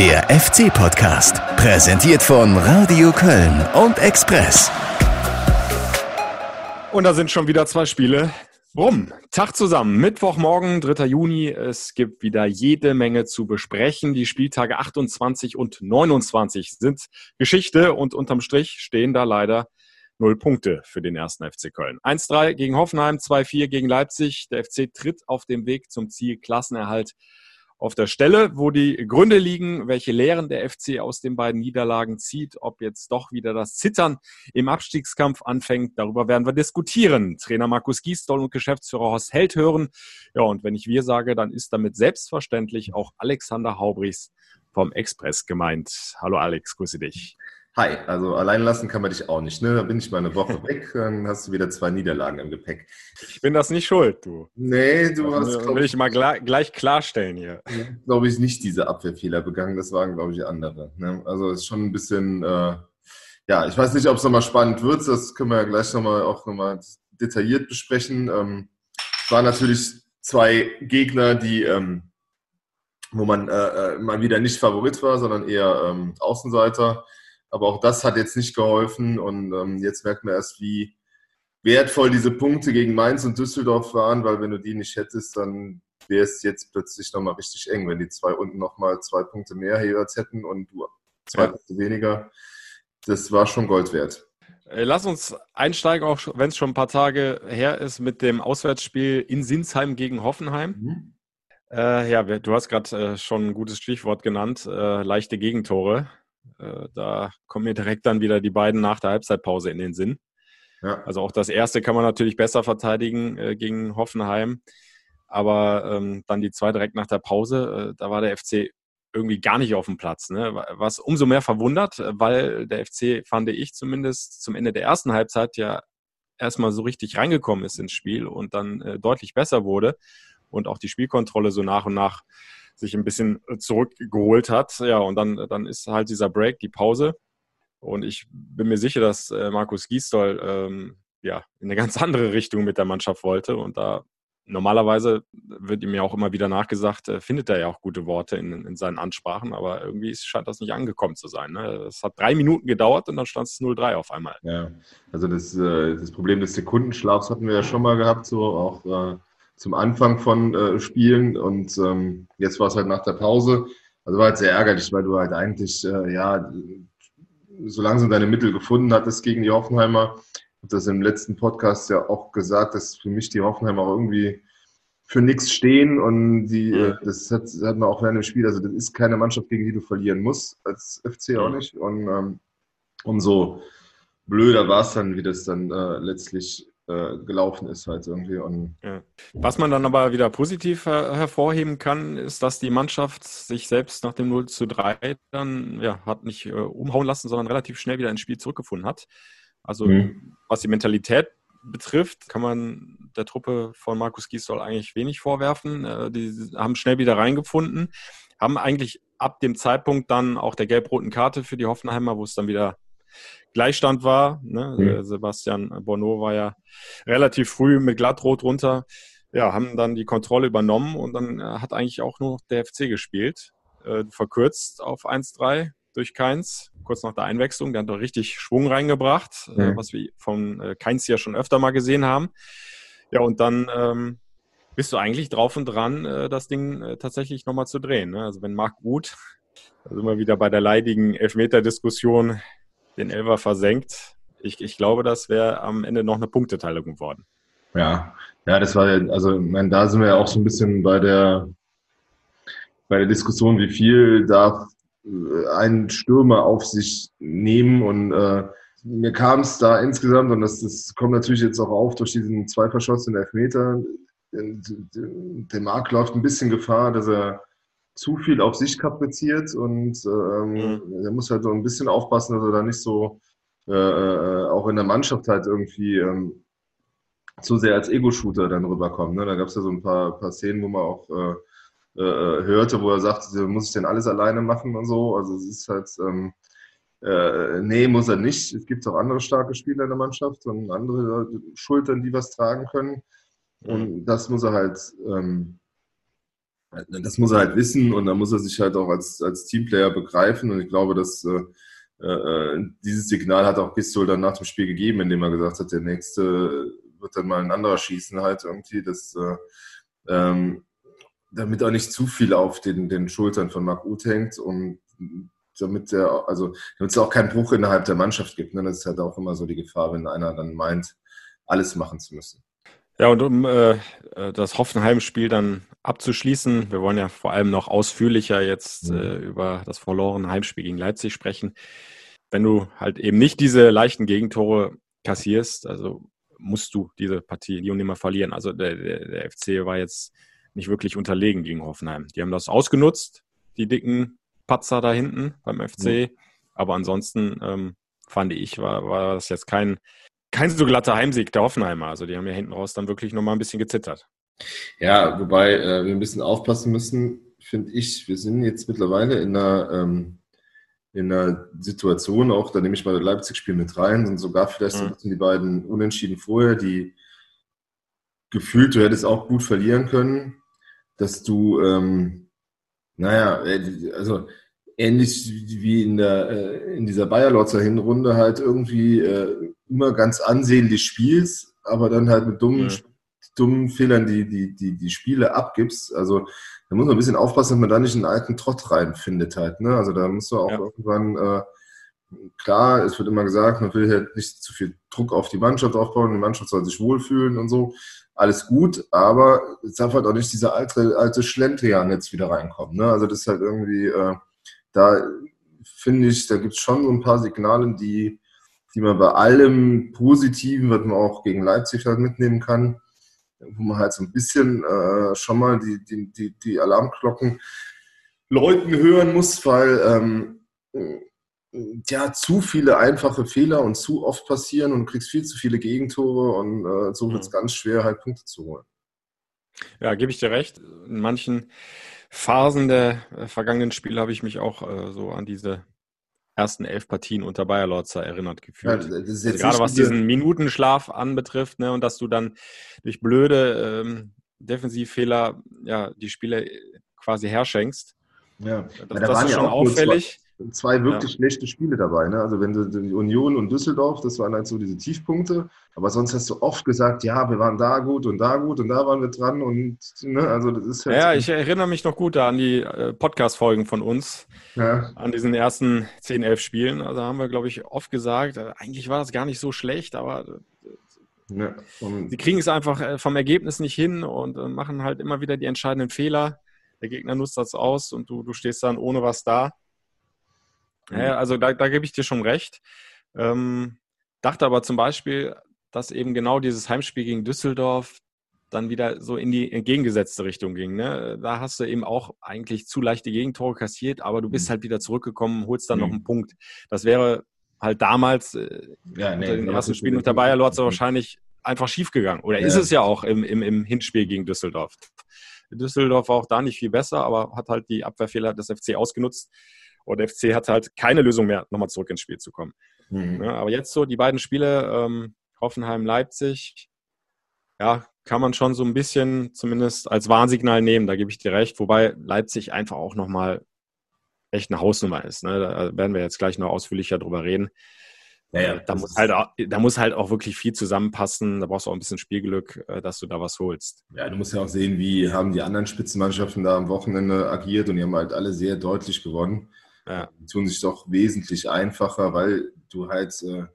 Der FC-Podcast, präsentiert von Radio Köln und Express. Und da sind schon wieder zwei Spiele. Rum. Tag zusammen. Mittwochmorgen, 3. Juni. Es gibt wieder jede Menge zu besprechen. Die Spieltage 28 und 29 sind Geschichte und unterm Strich stehen da leider null Punkte für den ersten FC Köln. 1-3 gegen Hoffenheim, 2-4 gegen Leipzig. Der FC tritt auf dem Weg zum Ziel Klassenerhalt auf der Stelle, wo die Gründe liegen, welche Lehren der FC aus den beiden Niederlagen zieht, ob jetzt doch wieder das Zittern im Abstiegskampf anfängt, darüber werden wir diskutieren. Trainer Markus Giesdoll und Geschäftsführer Horst Held hören. Ja, und wenn ich wir sage, dann ist damit selbstverständlich auch Alexander Haubrichs vom Express gemeint. Hallo Alex, grüße dich. Hi, also allein lassen kann man dich auch nicht. Ne? Da bin ich mal eine Woche weg, dann hast du wieder zwei Niederlagen im Gepäck. Ich bin das nicht schuld, du. Nee, du das hast. Will ich mal gleich, gleich klarstellen hier. Glaube ich nicht diese Abwehrfehler begangen. Das waren, glaube ich, andere. Ne? Also es ist schon ein bisschen. Äh, ja, ich weiß nicht, ob es nochmal spannend wird. Das können wir ja gleich nochmal auch nochmal detailliert besprechen. Ähm, es waren natürlich zwei Gegner, die. Ähm, wo man äh, äh, mal wieder nicht Favorit war, sondern eher ähm, Außenseiter. Aber auch das hat jetzt nicht geholfen und ähm, jetzt merkt man erst, wie wertvoll diese Punkte gegen Mainz und Düsseldorf waren, weil wenn du die nicht hättest, dann wäre es jetzt plötzlich nochmal richtig eng, wenn die zwei unten nochmal zwei Punkte mehr jeweils hätten und du zwei ja. Punkte weniger. Das war schon Gold wert. Äh, lass uns einsteigen, auch wenn es schon ein paar Tage her ist, mit dem Auswärtsspiel in Sinsheim gegen Hoffenheim. Mhm. Äh, ja, du hast gerade äh, schon ein gutes Stichwort genannt, äh, leichte Gegentore. Äh, da kommen mir direkt dann wieder die beiden nach der Halbzeitpause in den Sinn. Ja. Also auch das erste kann man natürlich besser verteidigen äh, gegen Hoffenheim. Aber ähm, dann die zwei direkt nach der Pause, äh, da war der FC irgendwie gar nicht auf dem Platz. Ne? Was umso mehr verwundert, weil der FC, fand ich zumindest, zum Ende der ersten Halbzeit ja erstmal so richtig reingekommen ist ins Spiel und dann äh, deutlich besser wurde und auch die Spielkontrolle so nach und nach sich ein bisschen äh, zurückgeholt hat. Ja, und dann, dann ist halt dieser Break, die Pause. Und ich bin mir sicher, dass äh, Markus Giesdoll ähm, ja, in eine ganz andere Richtung mit der Mannschaft wollte. Und da normalerweise wird ihm ja auch immer wieder nachgesagt, äh, findet er ja auch gute Worte in, in seinen Ansprachen, aber irgendwie scheint das nicht angekommen zu sein. Ne? Es hat drei Minuten gedauert und dann stand es 0-3 auf einmal. Ja, also das, äh, das Problem des Sekundenschlafs hatten wir ja schon mal gehabt, so auch äh, zum Anfang von äh, Spielen und ähm, jetzt war es halt nach der Pause. Also war halt sehr ärgerlich, weil du halt eigentlich, äh, ja, so langsam deine Mittel gefunden hattest gegen die Hoffenheimer. Ich habe das im letzten Podcast ja auch gesagt, dass für mich die Hoffenheimer auch irgendwie für nichts stehen und die, äh, das hat, hat man auch während dem Spiel, also das ist keine Mannschaft, gegen die du verlieren musst, als FC auch nicht. Und ähm, umso blöder war es dann, wie das dann äh, letztlich äh, gelaufen ist halt irgendwie. Und ja. Was man dann aber wieder positiv her hervorheben kann, ist, dass die Mannschaft sich selbst nach dem 0 zu 3 dann ja, hat nicht äh, umhauen lassen, sondern relativ schnell wieder ins Spiel zurückgefunden hat. Also mhm. was die Mentalität betrifft, kann man der Truppe von Markus Gisdol eigentlich wenig vorwerfen. Äh, die haben schnell wieder reingefunden, haben eigentlich ab dem Zeitpunkt dann auch der gelb-roten Karte für die Hoffenheimer, wo es dann wieder Gleichstand war. Ne? Mhm. Sebastian Bonneau war ja relativ früh mit Glattrot runter. Ja, haben dann die Kontrolle übernommen und dann äh, hat eigentlich auch nur der FC gespielt. Äh, verkürzt auf 1-3 durch Keins, kurz nach der Einwechslung. Der hat doch richtig Schwung reingebracht, äh, mhm. äh, was wir von äh, Keins ja schon öfter mal gesehen haben. Ja, und dann ähm, bist du eigentlich drauf und dran, äh, das Ding äh, tatsächlich nochmal zu drehen. Ne? Also wenn Marc Ruth, also immer wieder bei der leidigen Elfmeter-Diskussion, den Elfer versenkt. Ich, ich glaube, das wäre am Ende noch eine Punkteteilung geworden. Ja, ja, das war also, ich meine, da sind wir ja auch so ein bisschen bei der, bei der Diskussion, wie viel darf äh, ein Stürmer auf sich nehmen und äh, mir kam es da insgesamt, und das, das kommt natürlich jetzt auch auf durch diesen zwei verschossenen Elfmeter, der Marc läuft ein bisschen Gefahr, dass er zu viel auf sich kapriziert und ähm, mhm. er muss halt so ein bisschen aufpassen, dass er da nicht so äh, äh, auch in der Mannschaft halt irgendwie ähm, zu sehr als Ego-Shooter dann rüberkommt. Ne? Da gab es ja so ein paar, paar Szenen, wo man auch äh, äh, hörte, wo er sagt, muss ich denn alles alleine machen und so. Also es ist halt, ähm, äh, nee, muss er nicht. Es gibt auch andere starke Spieler in der Mannschaft und andere Schultern, die was tragen können. Und mhm. das muss er halt ähm, das muss er halt wissen und da muss er sich halt auch als, als Teamplayer begreifen. Und ich glaube, dass äh, äh, dieses Signal hat auch Pistol dann nach dem Spiel gegeben, indem er gesagt hat, der nächste wird dann mal ein anderer schießen halt irgendwie. Das, äh, ähm, damit auch nicht zu viel auf den, den Schultern von Marc Uth hängt und damit der, also damit es auch keinen Bruch innerhalb der Mannschaft gibt. Ne? Das ist halt auch immer so die Gefahr, wenn einer dann meint, alles machen zu müssen. Ja, und um äh, äh, das Hoffenheim-Spiel dann abzuschließen, wir wollen ja vor allem noch ausführlicher jetzt mhm. äh, über das verlorene Heimspiel gegen Leipzig sprechen. Wenn du halt eben nicht diese leichten Gegentore kassierst, also musst du diese Partie nie und nimmer verlieren. Also der, der, der FC war jetzt nicht wirklich unterlegen gegen Hoffenheim. Die haben das ausgenutzt, die dicken Patzer da hinten beim FC. Mhm. Aber ansonsten ähm, fand ich, war, war das jetzt kein, kein so glatter Heimsieg der Hoffenheimer. Also die haben ja hinten raus dann wirklich nochmal ein bisschen gezittert. Ja, wobei äh, wir ein bisschen aufpassen müssen, finde ich. Wir sind jetzt mittlerweile in einer, ähm, in einer Situation, auch da nehme ich mal das Leipzig-Spiel mit rein und sogar vielleicht mhm. so die beiden Unentschieden vorher, die gefühlt, du hättest auch gut verlieren können, dass du, ähm, naja, äh, also ähnlich wie in, der, äh, in dieser Bayer-Lotzer Hinrunde halt irgendwie äh, immer ganz ansehnlich spielst, aber dann halt mit dummen, ja. Dummen Fehlern die, die, die, die Spiele abgibst. Also da muss man ein bisschen aufpassen, dass man da nicht einen alten Trott reinfindet halt. Ne? Also da muss man auch ja. irgendwann, äh, klar, es wird immer gesagt, man will halt nicht zu viel Druck auf die Mannschaft aufbauen, die Mannschaft soll sich wohlfühlen und so. Alles gut, aber es darf halt auch nicht dieser alte, alte Schlendrian jetzt wieder reinkommen. Ne? Also das ist halt irgendwie, äh, da finde ich, da gibt es schon so ein paar Signale, die die man bei allem Positiven, was man auch gegen Leipzig halt mitnehmen kann, wo man halt so ein bisschen äh, schon mal die, die, die, die Alarmglocken läuten hören muss, weil ähm, ja zu viele einfache Fehler und zu oft passieren und du kriegst viel zu viele Gegentore und äh, so wird es mhm. ganz schwer, halt Punkte zu holen. Ja, gebe ich dir recht. In manchen Phasen der äh, vergangenen Spiele habe ich mich auch äh, so an diese ersten elf Partien unter Bayer Lorzer erinnert gefühlt. Ja, also gerade was diesen Minutenschlaf anbetrifft ne, und dass du dann durch blöde ähm, Defensivfehler ja, die Spiele quasi herschenkst. Ja, das, da das ist schon auffällig zwei wirklich ja. schlechte Spiele dabei. Ne? Also wenn du die Union und Düsseldorf, das waren halt so diese Tiefpunkte. Aber sonst hast du oft gesagt, ja, wir waren da gut und da gut und da waren wir dran und ne, also das ist halt Ja, ich erinnere mich noch gut an die äh, Podcast-Folgen von uns, ja. an diesen ersten 10, 11 Spielen. Also haben wir, glaube ich, oft gesagt, äh, eigentlich war das gar nicht so schlecht, aber äh, ja. sie kriegen es einfach vom Ergebnis nicht hin und machen halt immer wieder die entscheidenden Fehler. Der Gegner nutzt das aus und du, du stehst dann ohne was da. Ja, also da, da gebe ich dir schon recht. Ähm, dachte aber zum Beispiel, dass eben genau dieses Heimspiel gegen Düsseldorf dann wieder so in die entgegengesetzte Richtung ging. Ne? Da hast du eben auch eigentlich zu leichte Gegentore kassiert, aber du bist mhm. halt wieder zurückgekommen, holst dann mhm. noch einen Punkt. Das wäre halt damals äh, ja, nee, unter den ersten Spielen unter Bayer Lorz wahrscheinlich einfach schiefgegangen. Oder ja. ist es ja auch im, im, im Hinspiel gegen Düsseldorf. Düsseldorf war auch da nicht viel besser, aber hat halt die Abwehrfehler des FC ausgenutzt. Und der FC hatte halt keine Lösung mehr, nochmal zurück ins Spiel zu kommen. Mhm. Ja, aber jetzt so die beiden Spiele, ähm, Hoffenheim, Leipzig, ja, kann man schon so ein bisschen zumindest als Warnsignal nehmen, da gebe ich dir recht, wobei Leipzig einfach auch nochmal echt eine Hausnummer ist. Ne? Da werden wir jetzt gleich noch ausführlicher drüber reden. Ja, ja, da, muss halt auch, da muss halt auch wirklich viel zusammenpassen. Da brauchst du auch ein bisschen Spielglück, äh, dass du da was holst. Ja, du musst ja auch sehen, wie haben die anderen Spitzenmannschaften da am Wochenende agiert und die haben halt alle sehr deutlich gewonnen ja. tun sich doch wesentlich einfacher, weil du halt äh,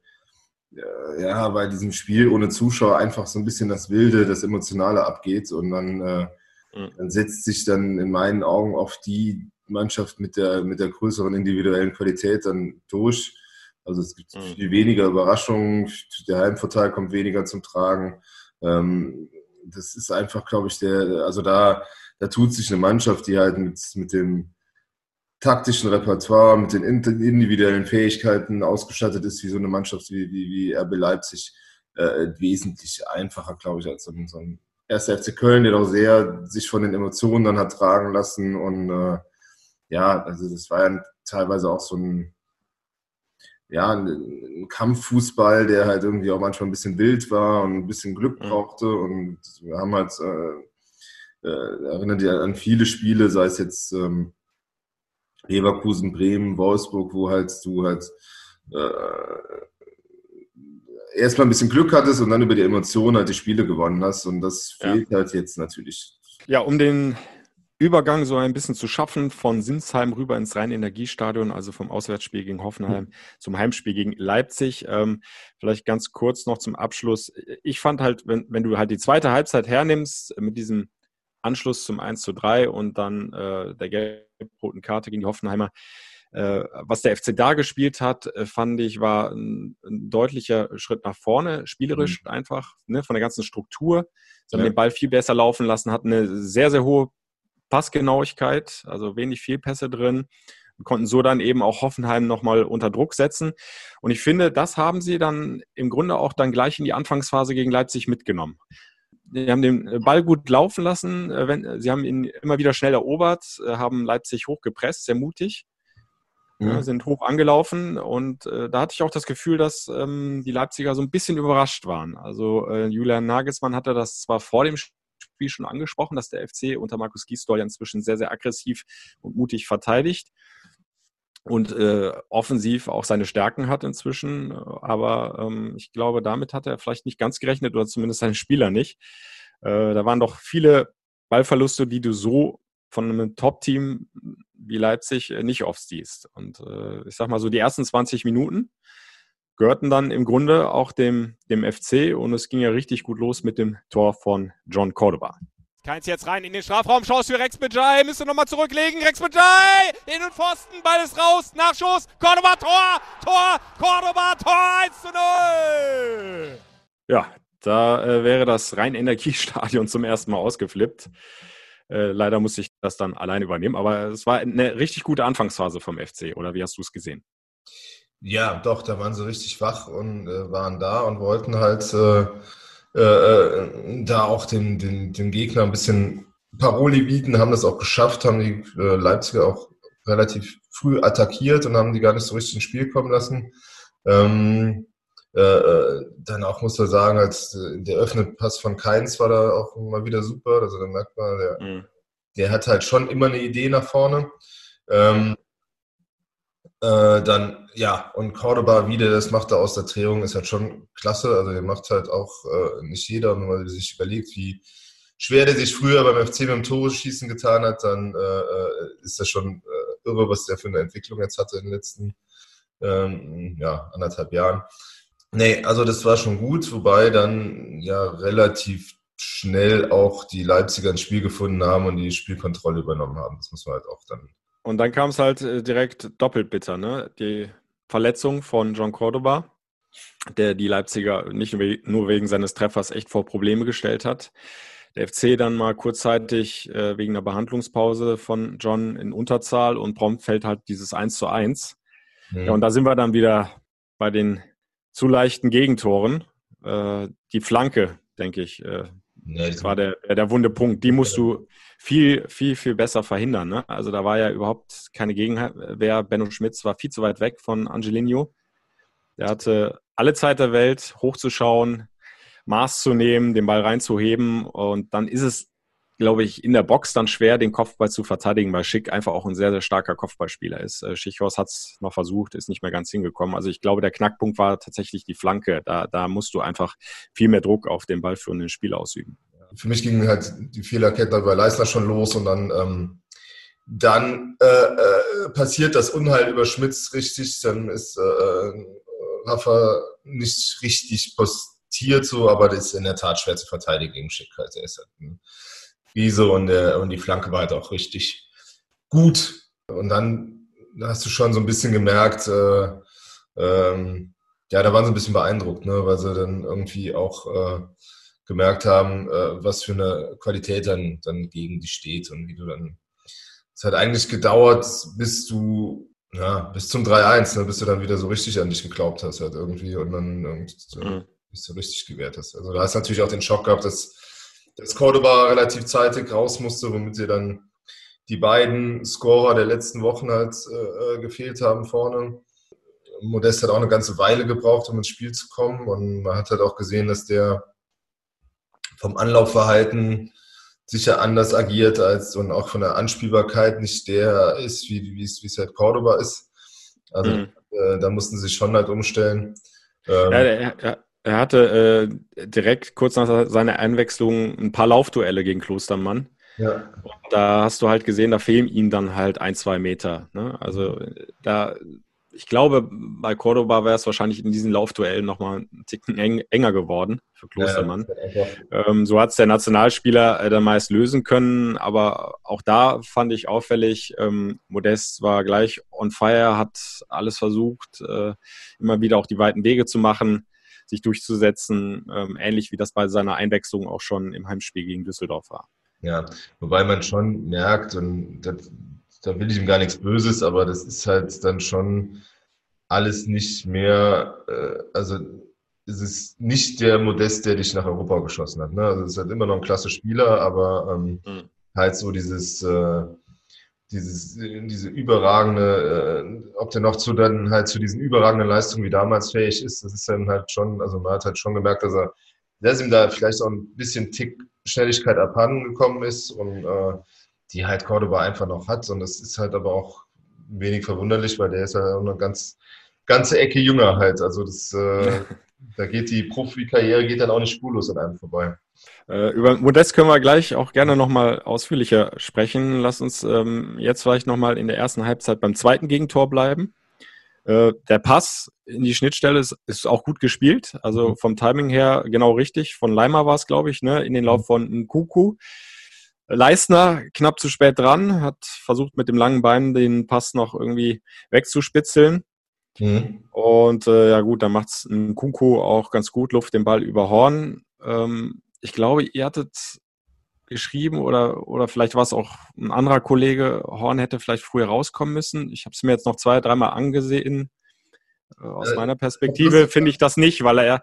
ja bei diesem Spiel ohne Zuschauer einfach so ein bisschen das Wilde, das Emotionale abgeht und dann, äh, mhm. dann setzt sich dann in meinen Augen auf die Mannschaft mit der, mit der größeren individuellen Qualität dann durch. Also es gibt mhm. viel weniger Überraschungen, der Heimvorteil kommt weniger zum Tragen. Ähm, das ist einfach, glaube ich, der, also da, da tut sich eine Mannschaft, die halt mit, mit dem taktischen Repertoire, mit den individuellen Fähigkeiten ausgestattet ist, wie so eine Mannschaft wie, wie, wie RB Leipzig, äh, wesentlich einfacher, glaube ich, als so ein, so ein 1. FC Köln, der doch sehr sich von den Emotionen dann hat tragen lassen. Und äh, ja, also das war ja teilweise auch so ein, ja, ein Kampffußball, der halt irgendwie auch manchmal ein bisschen wild war und ein bisschen Glück mhm. brauchte. Und wir haben halt äh, äh, erinnert dich an viele Spiele, sei es jetzt ähm, Leverkusen, Bremen, Wolfsburg, wo halt du halt äh, erstmal ein bisschen Glück hattest und dann über die Emotionen halt die Spiele gewonnen hast. Und das fehlt ja. halt jetzt natürlich. Ja, um den Übergang so ein bisschen zu schaffen von Sinsheim rüber ins Rhein-Energiestadion, also vom Auswärtsspiel gegen Hoffenheim mhm. zum Heimspiel gegen Leipzig. Ähm, vielleicht ganz kurz noch zum Abschluss. Ich fand halt, wenn, wenn du halt die zweite Halbzeit hernimmst mit diesem Anschluss zum 1 zu 3 und dann äh, der gelb-roten Karte gegen die Hoffenheimer, äh, was der FC da gespielt hat, äh, fand ich, war ein, ein, deutlicher Schritt nach vorne, spielerisch mhm. einfach, ne, von der ganzen Struktur. Sie haben ja. den Ball viel besser laufen lassen, hatten eine sehr, sehr hohe Passgenauigkeit, also wenig Fehlpässe drin und konnten so dann eben auch Hoffenheim nochmal unter Druck setzen. Und ich finde, das haben sie dann im Grunde auch dann gleich in die Anfangsphase gegen Leipzig mitgenommen. Sie haben den Ball gut laufen lassen, äh, sie haben ihn immer wieder schnell erobert, äh, haben Leipzig hochgepresst, sehr mutig. Mhm. sind hoch angelaufen und äh, da hatte ich auch das Gefühl, dass ähm, die Leipziger so ein bisschen überrascht waren. Also äh, Julian Nagelsmann hatte das zwar vor dem Spiel schon angesprochen, dass der FC unter Markus Gisdol ja inzwischen sehr, sehr aggressiv und mutig verteidigt und äh, offensiv auch seine Stärken hat inzwischen. Aber ähm, ich glaube, damit hat er vielleicht nicht ganz gerechnet oder zumindest seine Spieler nicht. Äh, da waren doch viele Ballverluste, die du so von einem Top-Team wie Leipzig äh, nicht oft siehst. Und äh, ich sag mal so, die ersten 20 Minuten gehörten dann im Grunde auch dem, dem FC und es ging ja richtig gut los mit dem Tor von John Cordoba. Keins jetzt rein in den Strafraum, Chance für Rex Bejai, müsste nochmal zurücklegen, Rex Bejai, in den Pfosten, Ball ist raus, Nachschuss, Cordoba, Tor, Tor, Cordoba, Tor, 1 zu 0. Ja, da äh, wäre das Rhein-Energiestadion zum ersten Mal ausgeflippt. Äh, leider musste ich das dann allein übernehmen, aber es war eine richtig gute Anfangsphase vom FC, oder wie hast du es gesehen? Ja, doch, da waren sie richtig wach und äh, waren da und wollten halt äh, äh, da auch dem, dem, dem Gegner ein bisschen Paroli bieten, haben das auch geschafft, haben die äh, Leipziger auch relativ früh attackiert und haben die gar nicht so richtig ins Spiel kommen lassen. Ähm, äh, dann auch muss man sagen, als der öffnet Pass von Keins war da auch mal wieder super. Also da merkt man, der, mhm. der hat halt schon immer eine Idee nach vorne. Ähm, äh, dann, ja, und Cordoba, wie der das macht da aus der Drehung, ist halt schon klasse. Also der macht halt auch äh, nicht jeder, wenn man sich überlegt, wie schwer der sich früher beim FC mit dem Tore schießen getan hat, dann äh, äh, ist das schon äh, irre, was der für eine Entwicklung jetzt hatte in den letzten ähm, ja, anderthalb Jahren. Nee, also das war schon gut, wobei dann ja relativ schnell auch die Leipziger ein Spiel gefunden haben und die Spielkontrolle übernommen haben. Das muss man halt auch dann und dann kam es halt äh, direkt doppelt bitter, ne? Die Verletzung von John Cordoba, der die Leipziger nicht nur wegen seines Treffers echt vor Probleme gestellt hat. Der FC dann mal kurzzeitig äh, wegen einer Behandlungspause von John in Unterzahl und prompt fällt halt dieses 1 zu 1. Mhm. Ja, und da sind wir dann wieder bei den zu leichten Gegentoren. Äh, die Flanke, denke ich, ja, das war der, der wunde Punkt. Die musst du viel, viel, viel besser verhindern. Ne? Also da war ja überhaupt keine Gegenwehr. Benno Schmitz war viel zu weit weg von Angelino. Der hatte alle Zeit der Welt, hochzuschauen, Maß zu nehmen, den Ball reinzuheben. Und dann ist es, glaube ich, in der Box dann schwer, den Kopfball zu verteidigen, weil Schick einfach auch ein sehr, sehr starker Kopfballspieler ist. Äh, Schichhorst hat es noch versucht, ist nicht mehr ganz hingekommen. Also ich glaube, der Knackpunkt war tatsächlich die Flanke. Da, da musst du einfach viel mehr Druck auf den ballführenden Spiel ausüben für mich ging halt die Fehlerkette bei Leisner schon los und dann, ähm, dann äh, äh, passiert das Unheil über Schmitz richtig, dann ist äh, Rafa nicht richtig postiert so, aber das ist in der Tat schwer zu verteidigen gegen Schick. Halt. Er ist halt ein Riese und, der, und die Flanke war halt auch richtig gut. Und dann hast du schon so ein bisschen gemerkt, äh, ähm, ja, da waren sie ein bisschen beeindruckt, ne, weil sie dann irgendwie auch äh, gemerkt haben, äh, was für eine Qualität dann, dann gegen die steht und wie du dann. Es hat eigentlich gedauert, bis du, ja, bis zum 3-1, ne, bis du dann wieder so richtig an dich geglaubt hast, halt irgendwie und dann und, mhm. bis du richtig gewehrt hast. Also da hast du natürlich auch den Schock gehabt, dass, dass Cordoba relativ zeitig raus musste, womit dir dann die beiden Scorer der letzten Wochen halt äh, äh, gefehlt haben vorne. Modest hat auch eine ganze Weile gebraucht, um ins Spiel zu kommen. Und man hat halt auch gesehen, dass der vom Anlaufverhalten sicher anders agiert als und auch von der Anspielbarkeit nicht der ist, wie, es, halt Cordoba ist. Also mhm. äh, da mussten sie sich schon halt umstellen. Ähm, ja, er, er, er, hatte äh, direkt kurz nach seiner Einwechslung ein paar Laufduelle gegen Klostermann. Ja. da hast du halt gesehen, da fehlen ihm dann halt ein, zwei Meter. Ne? Also da ich glaube, bei Cordoba wäre es wahrscheinlich in diesen Laufduellen nochmal ein Ticken eng, enger geworden für Klostermann. Ja, ähm, so hat es der Nationalspieler äh, dann meist lösen können, aber auch da fand ich auffällig, ähm, Modest war gleich on fire, hat alles versucht, äh, immer wieder auch die weiten Wege zu machen, sich durchzusetzen, ähm, ähnlich wie das bei seiner Einwechslung auch schon im Heimspiel gegen Düsseldorf war. Ja, wobei man schon merkt, und das da will ich ihm gar nichts Böses, aber das ist halt dann schon alles nicht mehr, äh, also es ist nicht der Modest, der dich nach Europa geschossen hat. Ne? Also es ist halt immer noch ein klasse Spieler, aber ähm, mhm. halt so dieses, äh, dieses, diese überragende, äh, ob der noch zu dann halt zu diesen überragenden Leistungen wie damals fähig ist, das ist dann halt schon, also man hat halt schon gemerkt, dass er, dass ihm da vielleicht auch ein bisschen Tick Schnelligkeit abhanden gekommen ist und äh, die halt Cordoba einfach noch hat. Und das ist halt aber auch wenig verwunderlich, weil der ist ja auch eine ganz, ganze Ecke jünger halt. Also das, äh, da geht die Profikarriere geht dann auch nicht spurlos an einem vorbei. Äh, über Modest können wir gleich auch gerne nochmal ausführlicher sprechen. Lass uns ähm, jetzt vielleicht nochmal in der ersten Halbzeit beim zweiten Gegentor bleiben. Äh, der Pass in die Schnittstelle ist, ist auch gut gespielt. Also mhm. vom Timing her genau richtig. Von Leimer war es, glaube ich, ne? in den Lauf mhm. von Nkuku. Leistner knapp zu spät dran, hat versucht mit dem langen Bein den Pass noch irgendwie wegzuspitzeln. Mhm. Und äh, ja gut, dann macht es ein Kunku auch ganz gut, Luft den Ball über Horn. Ähm, ich glaube, ihr hattet geschrieben oder, oder vielleicht war es auch ein anderer Kollege, Horn hätte vielleicht früher rauskommen müssen. Ich habe es mir jetzt noch zwei, dreimal angesehen. Äh, aus äh, meiner Perspektive finde ich das nicht, weil er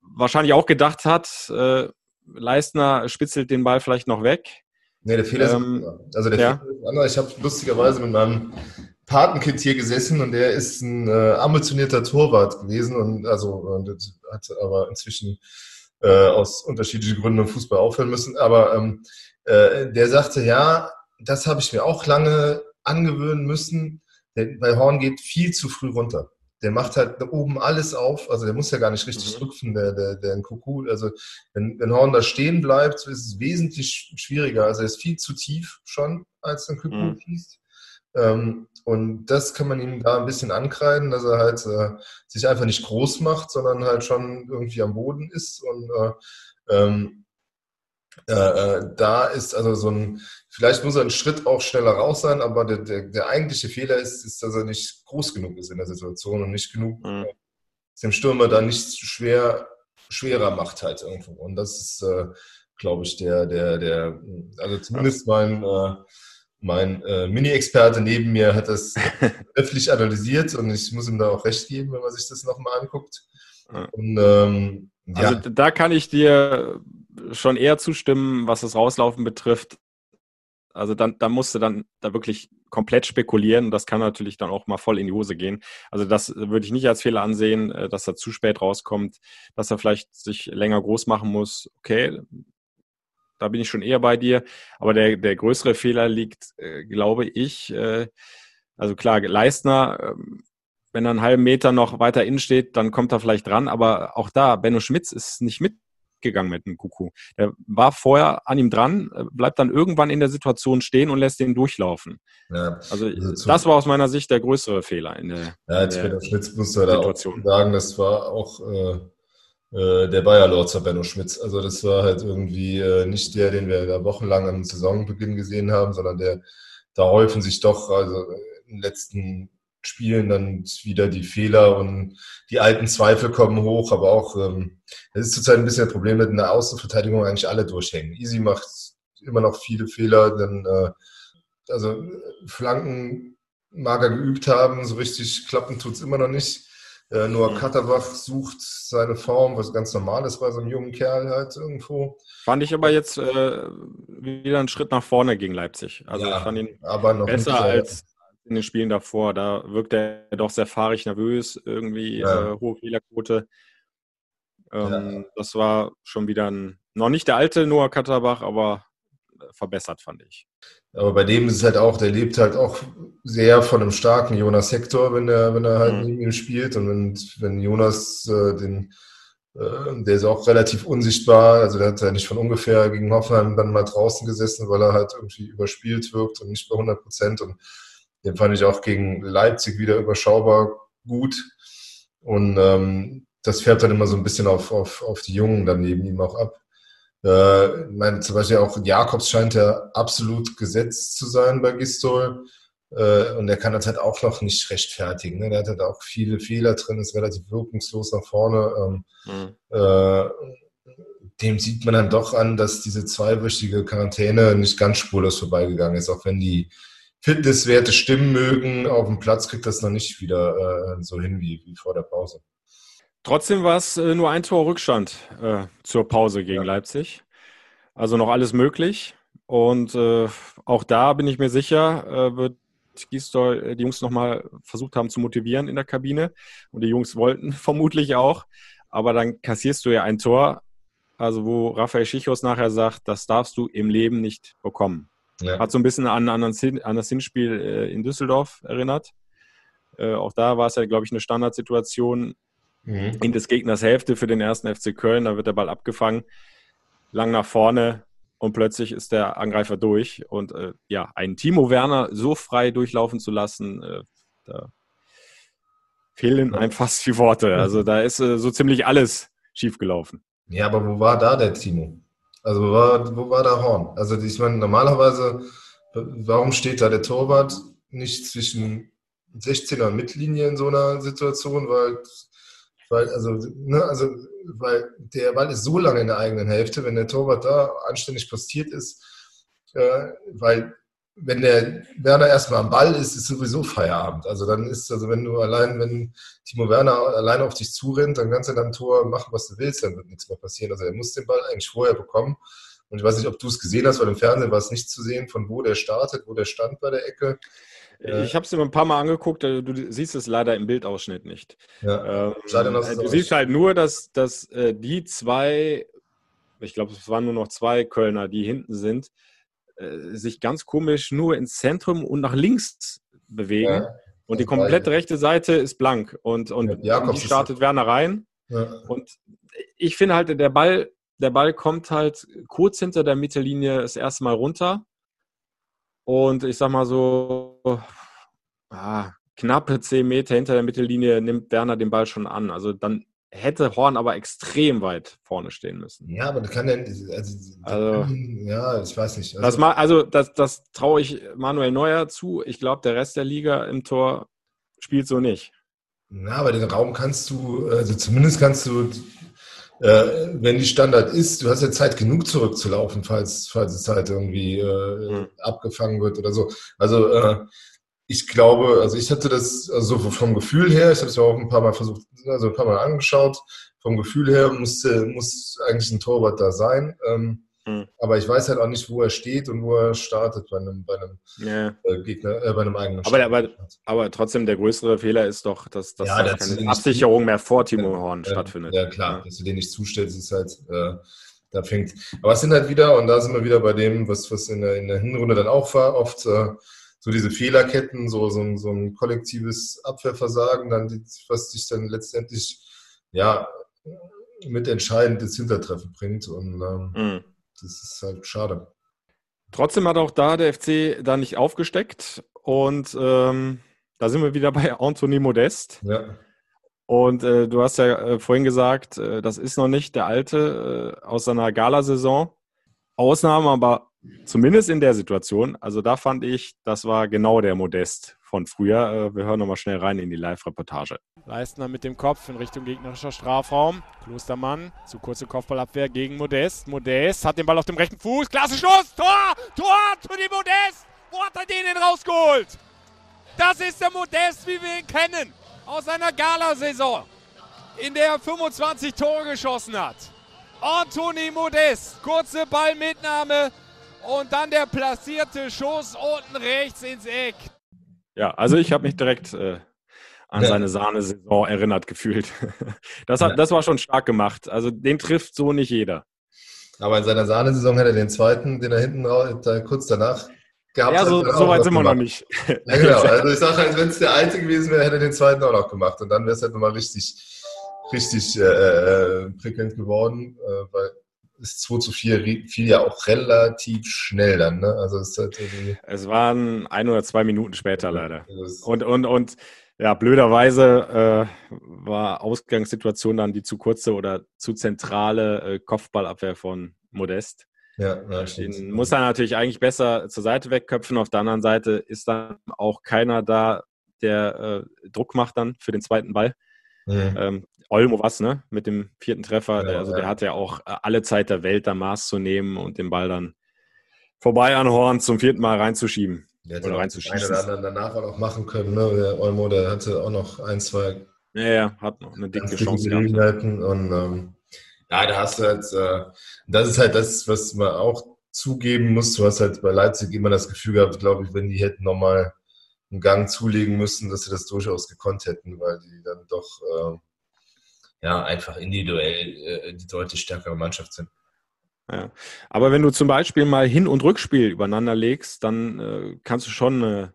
wahrscheinlich auch gedacht hat, äh, Leistner spitzelt den Ball vielleicht noch weg. Nee, der Fehler ähm, ist also der ja. Fehler ist anders. Ich habe lustigerweise mit meinem Patenkind hier gesessen und der ist ein äh, ambitionierter Torwart gewesen und also und hat aber inzwischen äh, aus unterschiedlichen Gründen Fußball aufhören müssen. Aber ähm, äh, der sagte, ja, das habe ich mir auch lange angewöhnen müssen. Der, bei Horn geht viel zu früh runter der macht halt da oben alles auf. Also der muss ja gar nicht richtig mhm. rüpfen, der, der, der Kuckuck. Also wenn, wenn Horn da stehen bleibt, ist es wesentlich schwieriger. Also er ist viel zu tief schon, als ein Kuckuck mhm. schießt. Ähm, und das kann man ihm da ein bisschen ankreiden, dass er halt äh, sich einfach nicht groß macht, sondern halt schon irgendwie am Boden ist und äh, ähm, äh, äh, da ist also so ein, vielleicht muss er einen Schritt auch schneller raus sein, aber der, der, der eigentliche Fehler ist, ist, dass er nicht groß genug ist in der Situation und nicht genug, mhm. äh, dem Stürmer da nicht schwer, schwerer macht halt irgendwo. Und das ist, äh, glaube ich, der, der, der, also zumindest mein, mein äh, Mini-Experte neben mir hat das öffentlich analysiert und ich muss ihm da auch recht geben, wenn man sich das nochmal anguckt. Und, ähm, ja. Also da kann ich dir schon eher zustimmen, was das Rauslaufen betrifft. Also dann, da musst du dann da wirklich komplett spekulieren. Das kann natürlich dann auch mal voll in die Hose gehen. Also das würde ich nicht als Fehler ansehen, äh, dass er zu spät rauskommt, dass er vielleicht sich länger groß machen muss. Okay, da bin ich schon eher bei dir. Aber der, der größere Fehler liegt, äh, glaube ich, äh, also klar, Leistner, ähm, wenn er einen halben Meter noch weiter innen steht, dann kommt er vielleicht dran. Aber auch da, Benno Schmitz ist nicht mit gegangen mit dem Kuku. Der war vorher an ihm dran, äh, bleibt dann irgendwann in der Situation stehen und lässt den durchlaufen. Ja, also, also das war aus meiner Sicht der größere Fehler in der, ja, als in der Schmitz muss da auch sagen, das war auch äh, der Bayer Lorzer Benno Schmitz. Also das war halt irgendwie äh, nicht der, den wir da wochenlang am Saisonbeginn gesehen haben, sondern der da häufen sich doch, also in den letzten Spielen dann wieder die Fehler und die alten Zweifel kommen hoch, aber auch, ähm, es ist zurzeit ein bisschen das Problem mit einer Außenverteidigung eigentlich alle durchhängen. Easy macht immer noch viele Fehler, dann, äh, also Flanken mag er geübt haben, so richtig klappen tut's immer noch nicht. Äh, nur mhm. Katterbach sucht seine Form, was ganz normal ist bei so einem jungen Kerl halt irgendwo. Fand ich aber jetzt äh, wieder einen Schritt nach vorne gegen Leipzig. Also ja, ich fand ihn besser als, in den Spielen davor. Da wirkt er doch sehr fahrig, nervös, irgendwie ja. äh, hohe Fehlerquote. Ähm, ja. Das war schon wieder ein, noch nicht der alte Noah Katterbach, aber verbessert, fand ich. Aber bei dem ist es halt auch, der lebt halt auch sehr von einem starken Jonas Hector, wenn er, wenn er halt mhm. neben ihm spielt. Und wenn, wenn Jonas äh, den, äh, der ist auch relativ unsichtbar, also der hat ja nicht von ungefähr gegen Hoffenheim dann mal draußen gesessen, weil er halt irgendwie überspielt wirkt und nicht bei 100 Prozent. Und den fand ich auch gegen Leipzig wieder überschaubar gut. Und ähm, das färbt dann immer so ein bisschen auf, auf, auf die Jungen dann neben ihm auch ab. Äh, meine, zum Beispiel auch Jakobs scheint ja absolut gesetzt zu sein bei Gistol. Äh, und er kann das halt auch noch nicht rechtfertigen. Ne? Der hat halt auch viele Fehler drin, ist relativ wirkungslos nach vorne. Ähm, mhm. äh, dem sieht man dann doch an, dass diese zweiwöchige Quarantäne nicht ganz spurlos vorbeigegangen ist, auch wenn die Fitnesswerte stimmen mögen. Auf dem Platz kriegt das noch nicht wieder äh, so hin wie, wie vor der Pause. Trotzdem war es äh, nur ein Tor Rückstand äh, zur Pause gegen ja. Leipzig. Also noch alles möglich. Und äh, auch da bin ich mir sicher, äh, wird Gisdol äh, die Jungs nochmal versucht haben zu motivieren in der Kabine. Und die Jungs wollten vermutlich auch. Aber dann kassierst du ja ein Tor, also wo Raphael Schichos nachher sagt, das darfst du im Leben nicht bekommen. Ja. Hat so ein bisschen an, an, an das Hinspiel äh, in Düsseldorf erinnert. auch da war es ja, glaube ich, eine Standardsituation mhm. in des Gegners Hälfte für den ersten FC Köln. Da wird der Ball abgefangen, lang nach vorne und plötzlich ist der Angreifer durch. Und äh, ja, einen Timo Werner so frei durchlaufen zu lassen, äh, da fehlen einem fast die Worte. Also da ist äh, so ziemlich alles schiefgelaufen. Ja, aber wo war da der Timo? Also wo war, wo war der Horn? Also ich meine, normalerweise, warum steht da der Torwart nicht zwischen 16er und Mittellinie in so einer Situation? Weil weil, also, ne, also, weil der Ball ist so lange in der eigenen Hälfte, wenn der Torwart da anständig postiert ist, äh, weil wenn der Werner erstmal am Ball ist, ist sowieso Feierabend. Also dann ist, also wenn du allein, wenn Timo Werner allein auf dich zurennt, dann kannst du dann Tor machen, was du willst, dann wird nichts mehr passieren. Also er muss den Ball eigentlich vorher bekommen. Und ich weiß nicht, ob du es gesehen hast, weil im Fernsehen war es nicht zu sehen, von wo der startet, wo der stand bei der Ecke. Ich habe es mir ein paar Mal angeguckt, äh, du siehst es leider im Bildausschnitt nicht. Ja, ähm, äh, du siehst halt nur, dass, dass äh, die zwei, ich glaube, es waren nur noch zwei Kölner, die hinten sind, äh, sich ganz komisch nur ins Zentrum und nach links bewegen. Ja, und die komplette rechte Seite ist blank. Und, und ja, die startet Werner rein. Und ich finde halt, der Ball, der Ball kommt halt kurz hinter der Mittellinie das erste Mal runter. Und ich sag mal so, ah, knappe zehn Meter hinter der Mittellinie nimmt Werner den Ball schon an. Also dann hätte Horn aber extrem weit vorne stehen müssen. Ja, aber das kann ja, also, also ja, ich weiß nicht. Also das, mal, also das, das traue ich Manuel Neuer zu. Ich glaube, der Rest der Liga im Tor spielt so nicht. Na, aber den Raum kannst du, also zumindest kannst du äh, wenn die Standard ist, du hast ja Zeit genug zurückzulaufen, falls, falls es halt irgendwie äh, mhm. abgefangen wird oder so. Also äh, ich glaube, also ich hatte das also vom Gefühl her, ich habe es ja auch ein paar Mal versucht, also ein paar Mal angeschaut, vom Gefühl her musste, muss eigentlich ein Torwart da sein. Ähm, Mhm. Aber ich weiß halt auch nicht, wo er steht und wo er startet bei einem, bei einem ja. äh, Gegner, äh, bei einem eigenen aber, aber, aber, trotzdem, der größere Fehler ist doch, dass, dass ja, da keine Absicherung mehr vor Timo Horn ja, stattfindet. Ja, klar, ja. dass du den nicht zustellst, ist halt, äh, da fängt. Aber es sind halt wieder, und da sind wir wieder bei dem, was, was in, der, in der Hinrunde dann auch war, oft äh, so diese Fehlerketten, so, so, ein, so ein kollektives Abwehrversagen, dann die, was dich dann letztendlich ja mitentscheidend ins Hintertreffen bringt. Und ähm, mhm das ist halt schade. Trotzdem hat auch da der FC da nicht aufgesteckt und ähm, da sind wir wieder bei Anthony Modest. Ja. Und äh, du hast ja äh, vorhin gesagt, äh, das ist noch nicht der alte äh, aus seiner Galasaison. Ausnahme, aber zumindest in der Situation. Also da fand ich, das war genau der Modest von früher. Äh, wir hören nochmal schnell rein in die Live-Reportage. Leistner mit dem Kopf in Richtung gegnerischer Strafraum. Klostermann zu kurze Kopfballabwehr gegen Modest. Modest hat den Ball auf dem rechten Fuß. Klasse Schuss! Tor! Tor! Toni Modest! Wo hat er den denn rausgeholt? Das ist der Modest, wie wir ihn kennen. Aus seiner Gala-Saison, in der er 25 Tore geschossen hat. Anthony Modest, kurze Ballmitnahme und dann der platzierte Schuss unten rechts ins Eck. Ja, also ich habe mich direkt äh, an ja. seine Sahnesaison erinnert gefühlt. Das, hat, ja. das war schon stark gemacht. Also den trifft so nicht jeder. Aber in seiner Sahnesaison hat er den zweiten, den er hinten da kurz danach gehabt ja, so, so weit sind wir noch nicht. Ja, genau. Also ich sage halt, wenn es der Einzige gewesen wäre, hätte er den zweiten auch noch gemacht. Und dann wäre es halt nochmal richtig, richtig äh, äh, prickelnd geworden, äh, weil ist 2 zu 4 fiel ja auch relativ schnell dann. Ne? Also es, halt es waren ein oder zwei Minuten später leider. Und, und, und ja, blöderweise äh, war Ausgangssituation dann die zu kurze oder zu zentrale äh, Kopfballabwehr von Modest. Ja, ja Den muss er natürlich eigentlich besser zur Seite wegköpfen. Auf der anderen Seite ist dann auch keiner da, der äh, Druck macht dann für den zweiten Ball. Mhm. Ähm, Olmo was, ne? Mit dem vierten Treffer. Ja, also der hat ja auch äh, alle Zeit der Welt, da Maß zu nehmen und den Ball dann vorbei an Horn zum vierten Mal reinzuschieben. Der hätte oder reinzuschießen. oder anderen danach auch noch machen können. Ne? Der Olmo, der hatte auch noch ein, zwei. Ja, ja hat noch eine dicke Chance gehabt. Und ähm, ja, da hast du halt, äh, das ist halt das, was man auch zugeben muss. Du hast halt bei Leipzig immer das Gefühl gehabt, glaube ich, wenn die hätten nochmal einen Gang zulegen müssen, dass sie das durchaus gekonnt hätten, weil die dann doch äh, ja einfach individuell äh, die deutlich stärkere Mannschaft sind. Ja. Aber wenn du zum Beispiel mal Hin- und Rückspiel übereinander legst, dann äh, kannst du schon eine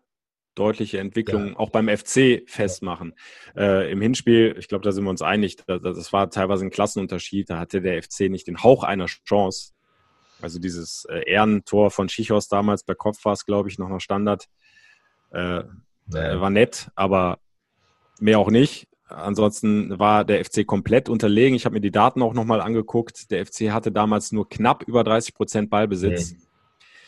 deutliche Entwicklung ja. auch beim FC festmachen. Äh, Im Hinspiel, ich glaube, da sind wir uns einig, das, das, war teilweise ein Klassenunterschied. Da hatte der FC nicht den Hauch einer Chance. Also dieses äh, Ehrentor von Schichos damals, bei Kopf war es, glaube ich, noch nach Standard. Äh, ja. War nett, aber mehr auch nicht. Ansonsten war der FC komplett unterlegen. Ich habe mir die Daten auch nochmal angeguckt. Der FC hatte damals nur knapp über 30 Prozent Ballbesitz.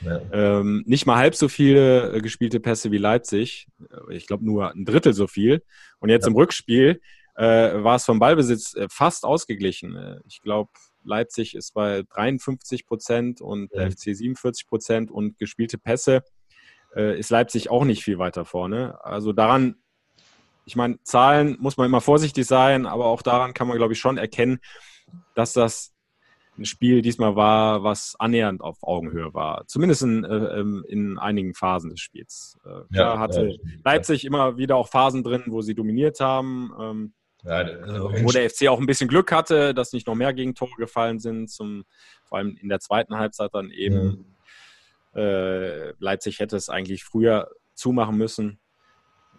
Ja. Ähm, nicht mal halb so viele äh, gespielte Pässe wie Leipzig. Ich glaube nur ein Drittel so viel. Und jetzt ja. im Rückspiel äh, war es vom Ballbesitz äh, fast ausgeglichen. Äh, ich glaube, Leipzig ist bei 53 Prozent und ja. der FC 47 Prozent und gespielte Pässe äh, ist Leipzig auch nicht viel weiter vorne. Also daran ich meine, Zahlen muss man immer vorsichtig sein, aber auch daran kann man, glaube ich, schon erkennen, dass das ein Spiel diesmal war, was annähernd auf Augenhöhe war. Zumindest in, äh, ähm, in einigen Phasen des Spiels. Äh, ja, hatte ja, Leipzig immer wieder auch Phasen drin, wo sie dominiert haben. Ähm, ja, also wo der FC auch ein bisschen Glück hatte, dass nicht noch mehr Gegentore gefallen sind, zum, vor allem in der zweiten Halbzeit dann eben. Mhm. Äh, Leipzig hätte es eigentlich früher zumachen müssen.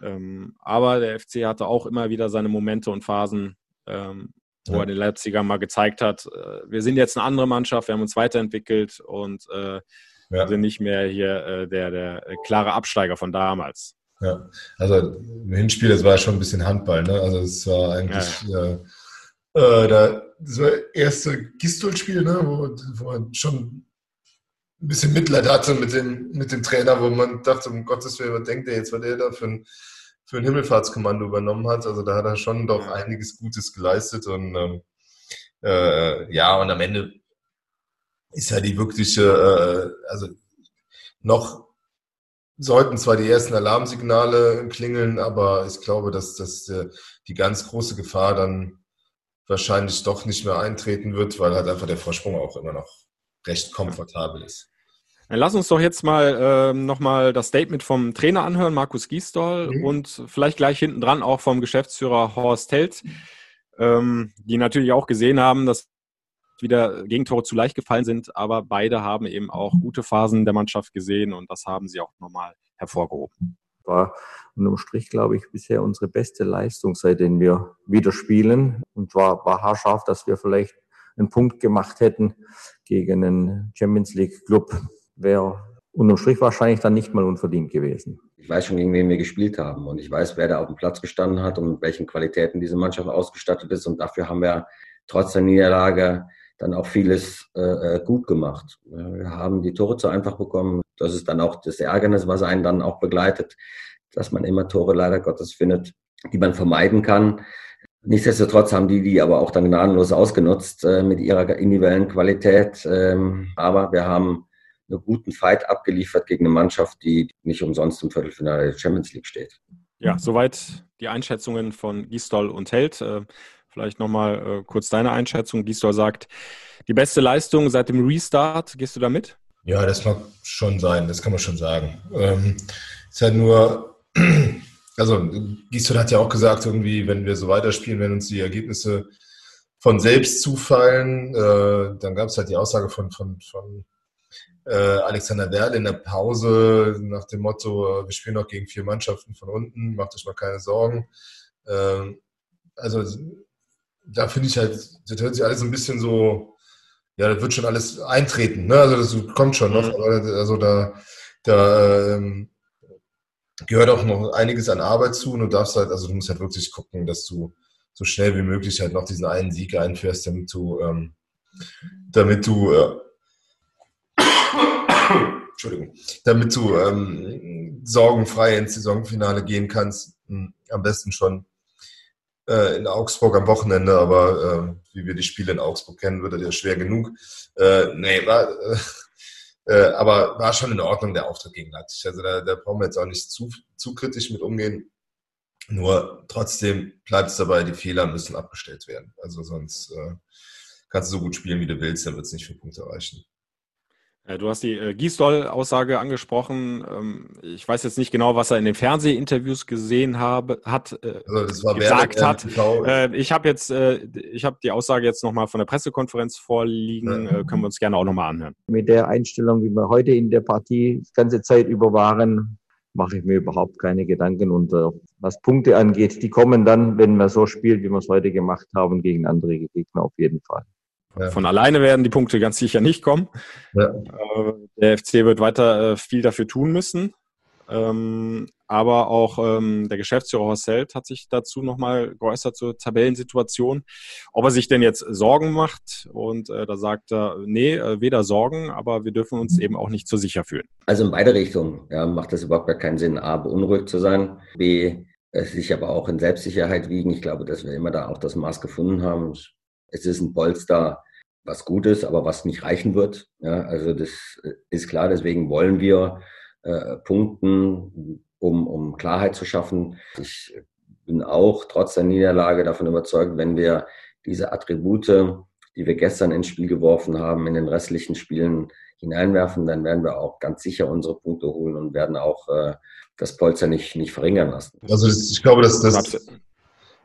Ähm, aber der FC hatte auch immer wieder seine Momente und Phasen, ähm, wo ja. er den Leipziger mal gezeigt hat, äh, wir sind jetzt eine andere Mannschaft, wir haben uns weiterentwickelt und äh, ja. sind nicht mehr hier äh, der, der äh, klare Absteiger von damals. Ja, also im Hinspiel, das war schon ein bisschen Handball, ne? Also es war eigentlich ja, ja. Äh, da, das war erste Gistol-Spiel, ne? wo, wo man schon ein bisschen Mitleid hatte mit dem, mit dem Trainer, wo man dachte, um Gottes Willen, was denkt der jetzt, was der da für ein, für ein Himmelfahrtskommando übernommen hat. Also da hat er schon doch einiges Gutes geleistet und ähm, äh, ja, und am Ende ist ja die wirkliche, äh, also noch sollten zwar die ersten Alarmsignale klingeln, aber ich glaube, dass, dass äh, die ganz große Gefahr dann wahrscheinlich doch nicht mehr eintreten wird, weil halt einfach der Vorsprung auch immer noch recht komfortabel ist. Dann lass uns doch jetzt mal ähm, nochmal das Statement vom Trainer anhören, Markus Giesdoll, mhm. und vielleicht gleich hinten dran auch vom Geschäftsführer Horst Held, ähm, die natürlich auch gesehen haben, dass wieder Gegentore zu leicht gefallen sind, aber beide haben eben auch gute Phasen der Mannschaft gesehen und das haben sie auch nochmal hervorgehoben. War unterm Strich, glaube ich, bisher unsere beste Leistung, seitdem wir wieder spielen und war, war haarscharf, dass wir vielleicht einen Punkt gemacht hätten gegen einen Champions League Club, wäre unterm Strich wahrscheinlich dann nicht mal unverdient gewesen. Ich weiß schon, gegen wen wir gespielt haben und ich weiß, wer da auf dem Platz gestanden hat und mit welchen Qualitäten diese Mannschaft ausgestattet ist und dafür haben wir trotz der Niederlage dann auch vieles äh, äh gut gemacht. Wir haben die Tore zu einfach bekommen. Das ist dann auch das Ärgernis, was einen dann auch begleitet, dass man immer Tore leider Gottes findet, die man vermeiden kann. Nichtsdestotrotz haben die die aber auch dann gnadenlos ausgenutzt äh, mit ihrer individuellen Qualität. Ähm, aber wir haben einen guten Fight abgeliefert gegen eine Mannschaft, die nicht umsonst im Viertelfinale der Champions League steht. Ja, soweit die Einschätzungen von Gistol und Held. Äh, vielleicht nochmal äh, kurz deine Einschätzung. Gistol sagt, die beste Leistung seit dem Restart. Gehst du da mit? Ja, das mag schon sein, das kann man schon sagen. Ähm, ist halt nur, also Gistol hat ja auch gesagt, irgendwie, wenn wir so weiterspielen, wenn uns die Ergebnisse von selbst zufallen. Äh, dann gab es halt die Aussage von, von, von äh, Alexander Werle in der Pause nach dem Motto, äh, wir spielen noch gegen vier Mannschaften von unten, macht euch mal keine Sorgen. Ähm, also da finde ich halt, das hört sich alles ein bisschen so, ja, das wird schon alles eintreten, ne? Also das kommt schon noch, mhm. also da, da ähm, gehört auch noch einiges an Arbeit zu und du darfst halt, also du musst halt wirklich gucken, dass du so schnell wie möglich halt noch diesen einen Sieg einführst, damit du, ähm, damit du äh, Entschuldigung, damit du ähm, sorgenfrei ins Saisonfinale gehen kannst. Hm, am besten schon äh, in Augsburg am Wochenende, aber äh, wie wir die Spiele in Augsburg kennen, wird das schwer genug. Äh, nee, war, äh, äh, aber war schon in Ordnung der Auftritt gegen Leipzig. Also da, da brauchen wir jetzt auch nicht zu, zu kritisch mit umgehen. Nur trotzdem bleibt es dabei, die Fehler müssen abgestellt werden. Also sonst äh, kannst du so gut spielen, wie du willst, dann wird es nicht für Punkte reichen. Äh, du hast die äh, Gisdol-Aussage angesprochen. Ähm, ich weiß jetzt nicht genau, was er in den Fernsehinterviews gesehen habe, hat, äh, also gesagt Werder, hat. Äh, ich habe jetzt, äh, ich habe die Aussage jetzt nochmal von der Pressekonferenz vorliegen. Ja. Äh, können wir uns gerne auch nochmal anhören. Mit der Einstellung, wie wir heute in der Partie die ganze Zeit über waren, mache ich mir überhaupt keine Gedanken. Und äh, was Punkte angeht, die kommen dann, wenn man so spielt, wie wir es heute gemacht haben, gegen andere Gegner auf jeden Fall. Ja. Von alleine werden die Punkte ganz sicher nicht kommen. Ja. Äh, der FC wird weiter äh, viel dafür tun müssen. Ähm, aber auch ähm, der Geschäftsführer Horst Held hat sich dazu nochmal geäußert zur Tabellensituation. Ob er sich denn jetzt Sorgen macht und äh, da sagt er, nee, weder Sorgen, aber wir dürfen uns eben auch nicht zu sicher fühlen. Also in beide Richtungen ja, macht es überhaupt gar keinen Sinn, A, beunruhigt zu sein, B, sich aber auch in Selbstsicherheit wiegen. Ich glaube, dass wir immer da auch das Maß gefunden haben es ist ein Polster, was gut ist, aber was nicht reichen wird. Ja, also das ist klar, deswegen wollen wir äh, punkten, um, um Klarheit zu schaffen. Ich bin auch trotz der Niederlage davon überzeugt, wenn wir diese Attribute, die wir gestern ins Spiel geworfen haben, in den restlichen Spielen hineinwerfen, dann werden wir auch ganz sicher unsere Punkte holen und werden auch äh, das Polster nicht, nicht verringern lassen. Also das, ich glaube, dass das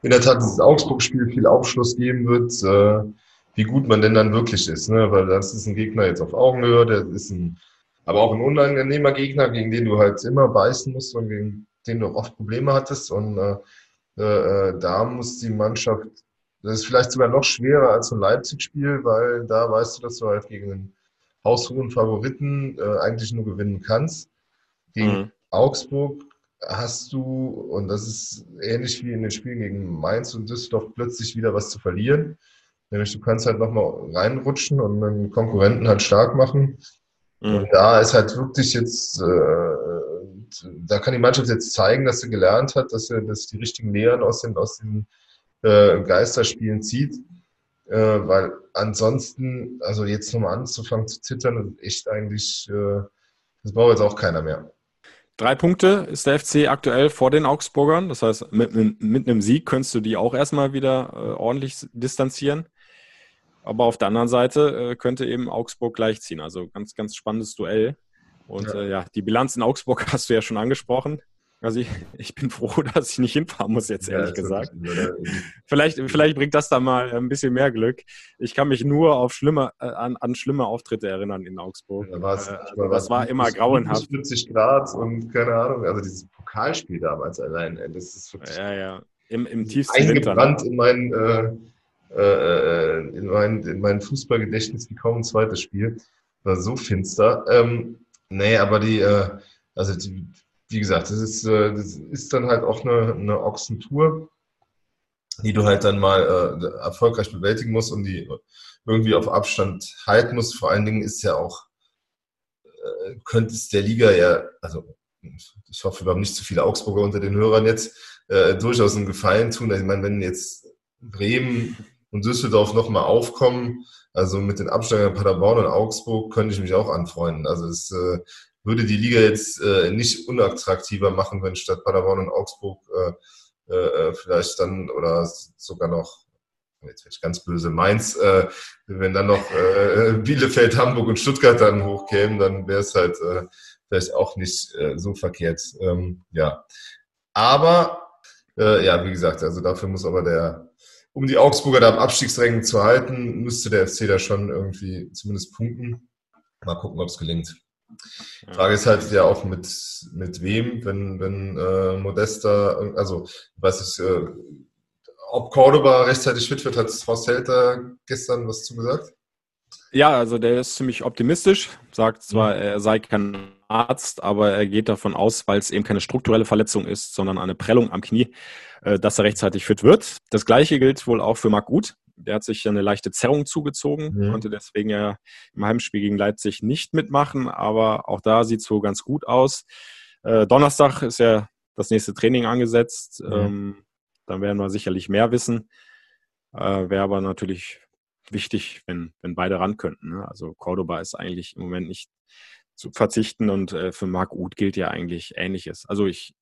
in der Tat dieses Augsburg-Spiel viel Aufschluss geben wird, äh, wie gut man denn dann wirklich ist. Ne? Weil das ist ein Gegner jetzt auf Augenhöhe, der ist ein, aber auch ein unangenehmer Gegner, gegen den du halt immer beißen musst und gegen den du auch oft Probleme hattest. Und äh, äh, da muss die Mannschaft, das ist vielleicht sogar noch schwerer als so ein Leipzig-Spiel, weil da weißt du, dass du halt gegen einen haushohen Favoriten äh, eigentlich nur gewinnen kannst. Gegen mhm. Augsburg hast du, und das ist ähnlich wie in den Spielen gegen Mainz und Düsseldorf, plötzlich wieder was zu verlieren. Nämlich du kannst halt nochmal reinrutschen und einen Konkurrenten halt stark machen. Mhm. Und da ist halt wirklich jetzt, äh, da kann die Mannschaft jetzt zeigen, dass sie gelernt hat, dass sie dass die richtigen Lehren aus den, aus den äh, Geisterspielen zieht. Äh, weil ansonsten, also jetzt nochmal anzufangen zu zittern, ist echt eigentlich, äh, das braucht jetzt auch keiner mehr. Drei Punkte ist der FC aktuell vor den Augsburgern. Das heißt, mit, mit einem Sieg könntest du die auch erstmal wieder äh, ordentlich distanzieren. Aber auf der anderen Seite äh, könnte eben Augsburg gleichziehen. Also ganz, ganz spannendes Duell. Und ja. Äh, ja, die Bilanz in Augsburg hast du ja schon angesprochen. Also ich, ich bin froh, dass ich nicht hinfahren muss, jetzt ehrlich ja, gesagt. vielleicht, vielleicht bringt das da mal ein bisschen mehr Glück. Ich kann mich nur auf schlimme, äh, an, an schlimme Auftritte erinnern in Augsburg. Äh, also das war immer grauenhaft. 40 Grad und keine Ahnung, also dieses Pokalspiel damals allein, das ist wirklich ja, ja. Im, im tiefsten ne? eingebrannt Winter, in äh, äh, äh, in, mein, in mein Fußballgedächtnis wie kaum ein zweites Spiel. War so finster. Ähm, nee, aber die, äh, also die, wie gesagt, das ist, äh, das ist dann halt auch eine, eine Ochsentour, die du halt dann mal äh, erfolgreich bewältigen musst und die irgendwie auf Abstand halten musst. Vor allen Dingen ist ja auch, äh, könnte es der Liga ja, also ich hoffe, wir haben nicht zu viele Augsburger unter den Hörern jetzt, äh, durchaus einen Gefallen tun. Also ich meine, wenn jetzt Bremen und Düsseldorf nochmal aufkommen. Also mit den Absteigern Paderborn und Augsburg könnte ich mich auch anfreunden. Also es äh, würde die Liga jetzt äh, nicht unattraktiver machen, wenn statt Paderborn und Augsburg äh, äh, vielleicht dann oder sogar noch jetzt werde ich ganz böse, Mainz, äh, wenn dann noch äh, Bielefeld, Hamburg und Stuttgart dann hochkämen, dann wäre es halt äh, vielleicht auch nicht äh, so verkehrt. Ähm, ja. Aber, äh, ja, wie gesagt, also dafür muss aber der um die Augsburger da am Abstiegsrängen zu halten, müsste der FC da schon irgendwie zumindest punkten. Mal gucken, ob es gelingt. Die Frage ist halt ja auch mit, mit wem, wenn, wenn äh, Modesta, also weiß ich, äh, ob Cordoba rechtzeitig fit wird, hat Horst Helter gestern was zugesagt? Ja, also der ist ziemlich optimistisch, sagt zwar, mhm. er sei kein Arzt, aber er geht davon aus, weil es eben keine strukturelle Verletzung ist, sondern eine Prellung am Knie, äh, dass er rechtzeitig fit wird. Das gleiche gilt wohl auch für Marc Uth. Der hat sich eine leichte Zerrung zugezogen, mhm. konnte deswegen ja im Heimspiel gegen Leipzig nicht mitmachen, aber auch da sieht es wohl ganz gut aus. Äh, Donnerstag ist ja das nächste Training angesetzt. Mhm. Ähm, dann werden wir sicherlich mehr wissen. Äh, Wäre aber natürlich wichtig, wenn, wenn beide ran könnten. Ne? Also Cordoba ist eigentlich im Moment nicht zu verzichten und äh, für Marc Uth gilt ja eigentlich Ähnliches. Also ich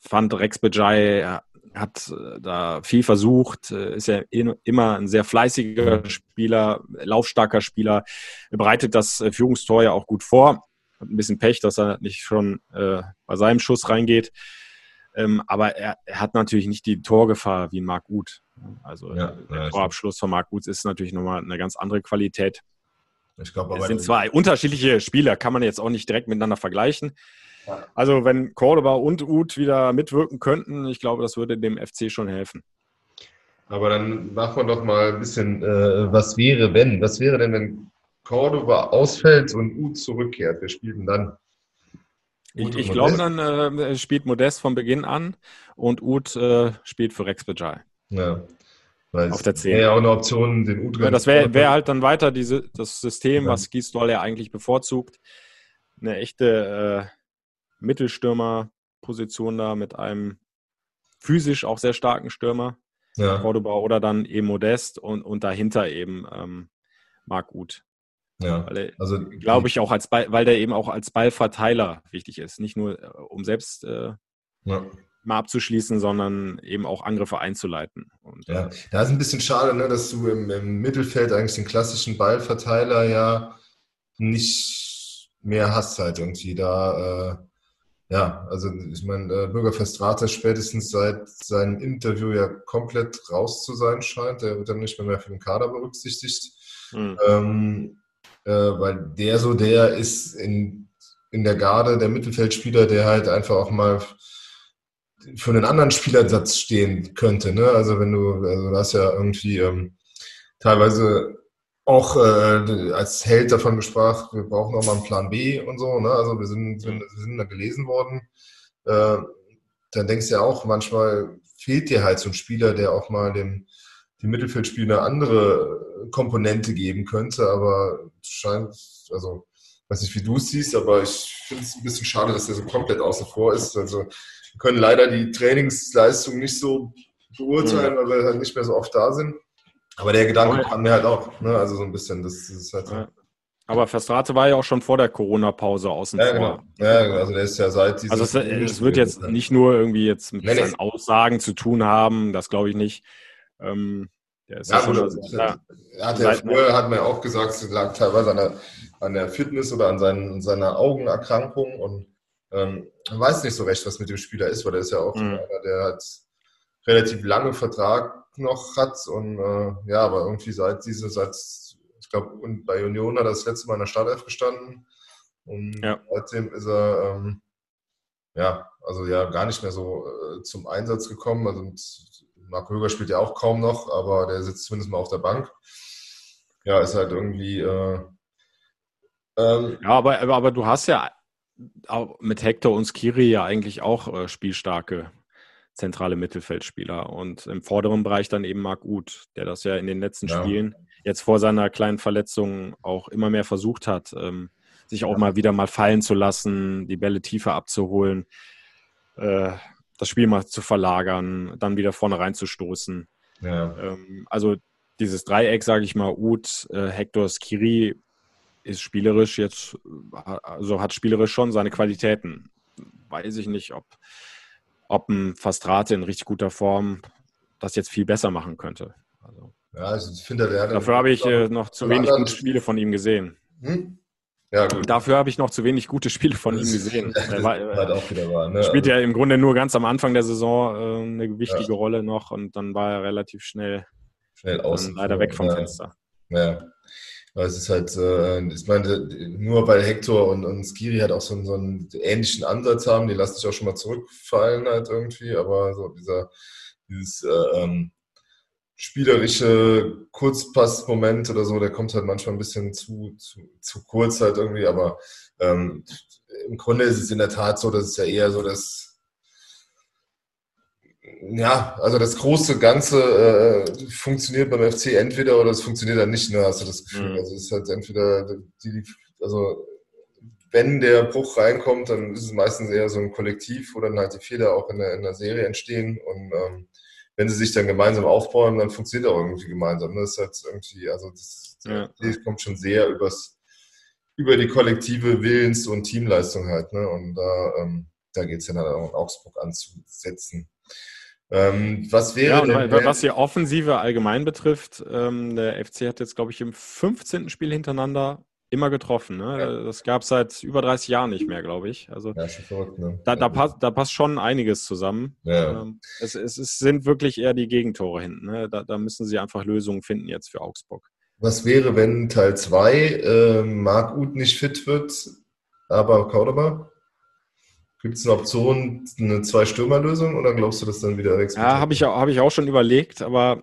fand Rex Bejai hat äh, da viel versucht, äh, ist ja immer ein sehr fleißiger Spieler, laufstarker Spieler, bereitet das äh, Führungstor ja auch gut vor. Hat ein bisschen Pech, dass er nicht schon äh, bei seinem Schuss reingeht. Ähm, aber er, er, hat natürlich nicht die Torgefahr wie Marc Uth. Also ja, der ja, Torabschluss von Marc Uth ist natürlich nochmal eine ganz andere Qualität. Ich glaube, es sind zwei unterschiedliche Spieler, kann man jetzt auch nicht direkt miteinander vergleichen. Ja. Also wenn Cordoba und Uth wieder mitwirken könnten, ich glaube, das würde dem FC schon helfen. Aber dann machen wir doch mal ein bisschen, äh, was wäre, wenn? Was wäre denn, wenn Cordoba ausfällt und Uth zurückkehrt? Wer spielt denn dann? Ich, ich glaube, dann äh, spielt Modest von Beginn an und Uth äh, spielt für Rex Bajai. Ja. Weil auf der 10. Wäre ja auch eine Option, den Uth ja, Das wäre wär halt dann weiter diese, das System, ja. was Gisdol ja eigentlich bevorzugt. Eine echte äh, Mittelstürmerposition da mit einem physisch auch sehr starken Stürmer, ja. Cordoba, oder dann eben Modest und, und dahinter eben ähm, Marc Uth. Ja, weil also glaube ich auch als Ball, weil der eben auch als Ballverteiler wichtig ist, nicht nur äh, um selbst äh, ja. mal abzuschließen, sondern eben auch Angriffe einzuleiten. Und, ja, da ist ein bisschen schade, ne, dass du im, im, Mittelfeld eigentlich den klassischen Ballverteiler ja nicht mehr hast halt irgendwie da. Äh, ja, also ich meine, äh, Bürgerfest Rate spätestens seit seinem Interview ja komplett raus zu sein scheint. Der wird dann nicht mehr, mehr für den Kader berücksichtigt. Mhm. Ähm, äh, weil der so der ist in, in der Garde der Mittelfeldspieler, der halt einfach auch mal für einen anderen Spielersatz stehen könnte. Ne? Also wenn du, also du hast ja irgendwie ähm, teilweise auch äh, als Held davon gesprochen, wir brauchen auch mal einen Plan B und so. Ne? Also wir sind, wir sind da gelesen worden. Äh, dann denkst du ja auch, manchmal fehlt dir halt so ein Spieler, der auch mal dem, dem Mittelfeldspiel eine andere Komponente geben könnte, aber scheint, also weiß nicht, wie du es siehst, aber ich finde es ein bisschen schade, dass der so komplett außen vor ist. Also wir können leider die Trainingsleistung nicht so beurteilen, weil wir halt nicht mehr so oft da sind. Aber der Gedanke kam mir halt auch, ne? also so ein bisschen, das, das ist halt so. Aber Verstrate war ja auch schon vor der Corona-Pause außen ja, vor. Genau. Ja, genau. also der ist ja seit. Also es, es wird jetzt nicht nur irgendwie jetzt mit nee, seinen Aussagen zu tun haben, das glaube ich nicht. Ähm, der ist ja, ja schon, ja, hat er früher, hat man ja auch gesagt, es lag teilweise an der, an der Fitness oder an seinen, seiner Augenerkrankung und ähm, man weiß nicht so recht, was mit dem Spieler ist, weil er ist ja auch mhm. einer, der hat relativ lange Vertrag noch hat und äh, ja, aber irgendwie seit diese, seit, ich glaube, bei Union hat er das letzte Mal in der Startelf gestanden und ja. seitdem ist er ähm, ja, also ja, gar nicht mehr so äh, zum Einsatz gekommen. Also Marco Höger spielt ja auch kaum noch, aber der sitzt zumindest mal auf der Bank. Ja, ist halt irgendwie. Äh, ähm, ja, aber, aber, aber, du hast ja mit Hector und Skiri ja eigentlich auch äh, spielstarke zentrale Mittelfeldspieler und im vorderen Bereich dann eben Marc Uth, der das ja in den letzten ja. Spielen jetzt vor seiner kleinen Verletzung auch immer mehr versucht hat, ähm, sich auch ja. mal wieder mal fallen zu lassen, die Bälle tiefer abzuholen. Äh, das Spiel mal zu verlagern, dann wieder vorne reinzustoßen. Ja. Ähm, also dieses Dreieck, sage ich mal, Uth, äh, Hector, Skiri, ist spielerisch jetzt, also hat spielerisch schon seine Qualitäten. Weiß ich nicht, ob, ob ein Fastrate in richtig guter Form das jetzt viel besser machen könnte. Also, ja, also ich finde, der Dafür habe ich äh, noch zu wenig gute Spiele von ihm gesehen. Hm? Ja, gut. Dafür habe ich noch zu wenig gute Spiele von ihm gesehen. Er war, halt wahr, ne? Spielt ja im Grunde nur ganz am Anfang der Saison äh, eine wichtige ja. Rolle noch und dann war er relativ schnell schnell aus. Leider weg vom Fenster. Ja. Aber es ist halt, äh, ich meine, nur weil Hector und, und Skiri halt auch so, so einen ähnlichen Ansatz haben, die lassen sich auch schon mal zurückfallen halt irgendwie, aber so dieser, dieses äh, ähm, spielerische Kurzpassmoment oder so, der kommt halt manchmal ein bisschen zu, zu, zu kurz halt irgendwie, aber ähm, im Grunde ist es in der Tat so, dass es ja eher so das ja, also das große Ganze äh, funktioniert beim FC entweder oder es funktioniert dann nicht, ne, hast du das Gefühl. Mhm. Also es ist halt entweder die, also wenn der Bruch reinkommt, dann ist es meistens eher so ein Kollektiv, wo dann halt die Fehler auch in der, in der Serie entstehen und ähm, wenn sie sich dann gemeinsam aufbauen, dann funktioniert auch irgendwie gemeinsam. Ne? Das ist halt irgendwie, also das, ja. das kommt schon sehr übers, über die kollektive Willens- und Teamleistung halt, ne? Und da, ähm, da geht es dann halt auch in Augsburg anzusetzen. Ähm, was wäre ja, denn, was die Offensive allgemein betrifft, ähm, der FC hat jetzt, glaube ich, im 15. Spiel hintereinander immer getroffen. Ne? Ja. Das gab es seit über 30 Jahren nicht mehr, glaube ich. Also ja, verrückt, ne? da, da, passt, da passt schon einiges zusammen. Ja. Ähm, es, es, es, sind wirklich eher die Gegentore hinten. Ne? Da, da, müssen sie einfach Lösungen finden jetzt für Augsburg. Was wäre, wenn Teil 2 äh, Marc Uth nicht fit wird, aber Cordoba? Gibt es eine Option, eine Zwei-Stürmer-Lösung oder glaubst du, dass dann wieder Alex? Ja, habe ich, hab ich auch schon überlegt, aber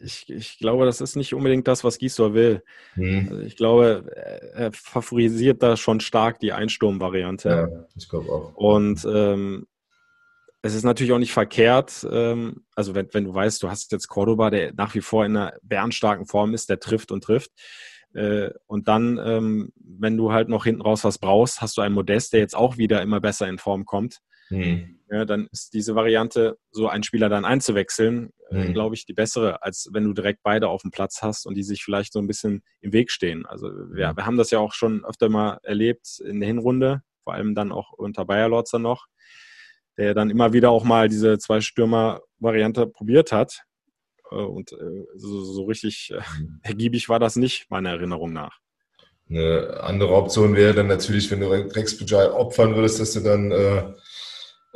ich, ich glaube, das ist nicht unbedingt das, was Gisdor will. Hm. Also ich glaube, er favorisiert da schon stark die Einsturm-Variante. Ja, ich glaube auch. Und ähm, es ist natürlich auch nicht verkehrt, ähm, also wenn, wenn du weißt, du hast jetzt Cordoba, der nach wie vor in einer bärenstarken Form ist, der trifft und trifft. Äh, und dann, ähm, wenn du halt noch hinten raus was brauchst, hast du einen Modest, der jetzt auch wieder immer besser in Form kommt. Mhm. Ja, dann ist diese Variante, so einen Spieler dann einzuwechseln, mhm. glaube ich, die bessere, als wenn du direkt beide auf dem Platz hast und die sich vielleicht so ein bisschen im Weg stehen. Also wir, wir haben das ja auch schon öfter mal erlebt in der Hinrunde, vor allem dann auch unter Bayer Lorzer noch, der dann immer wieder auch mal diese Zwei-Stürmer-Variante probiert hat. Äh, und äh, so, so richtig äh, mhm. ergiebig war das nicht, meiner Erinnerung nach. Eine andere Option wäre dann natürlich, wenn du Rex Bujai opfern würdest, dass du dann äh,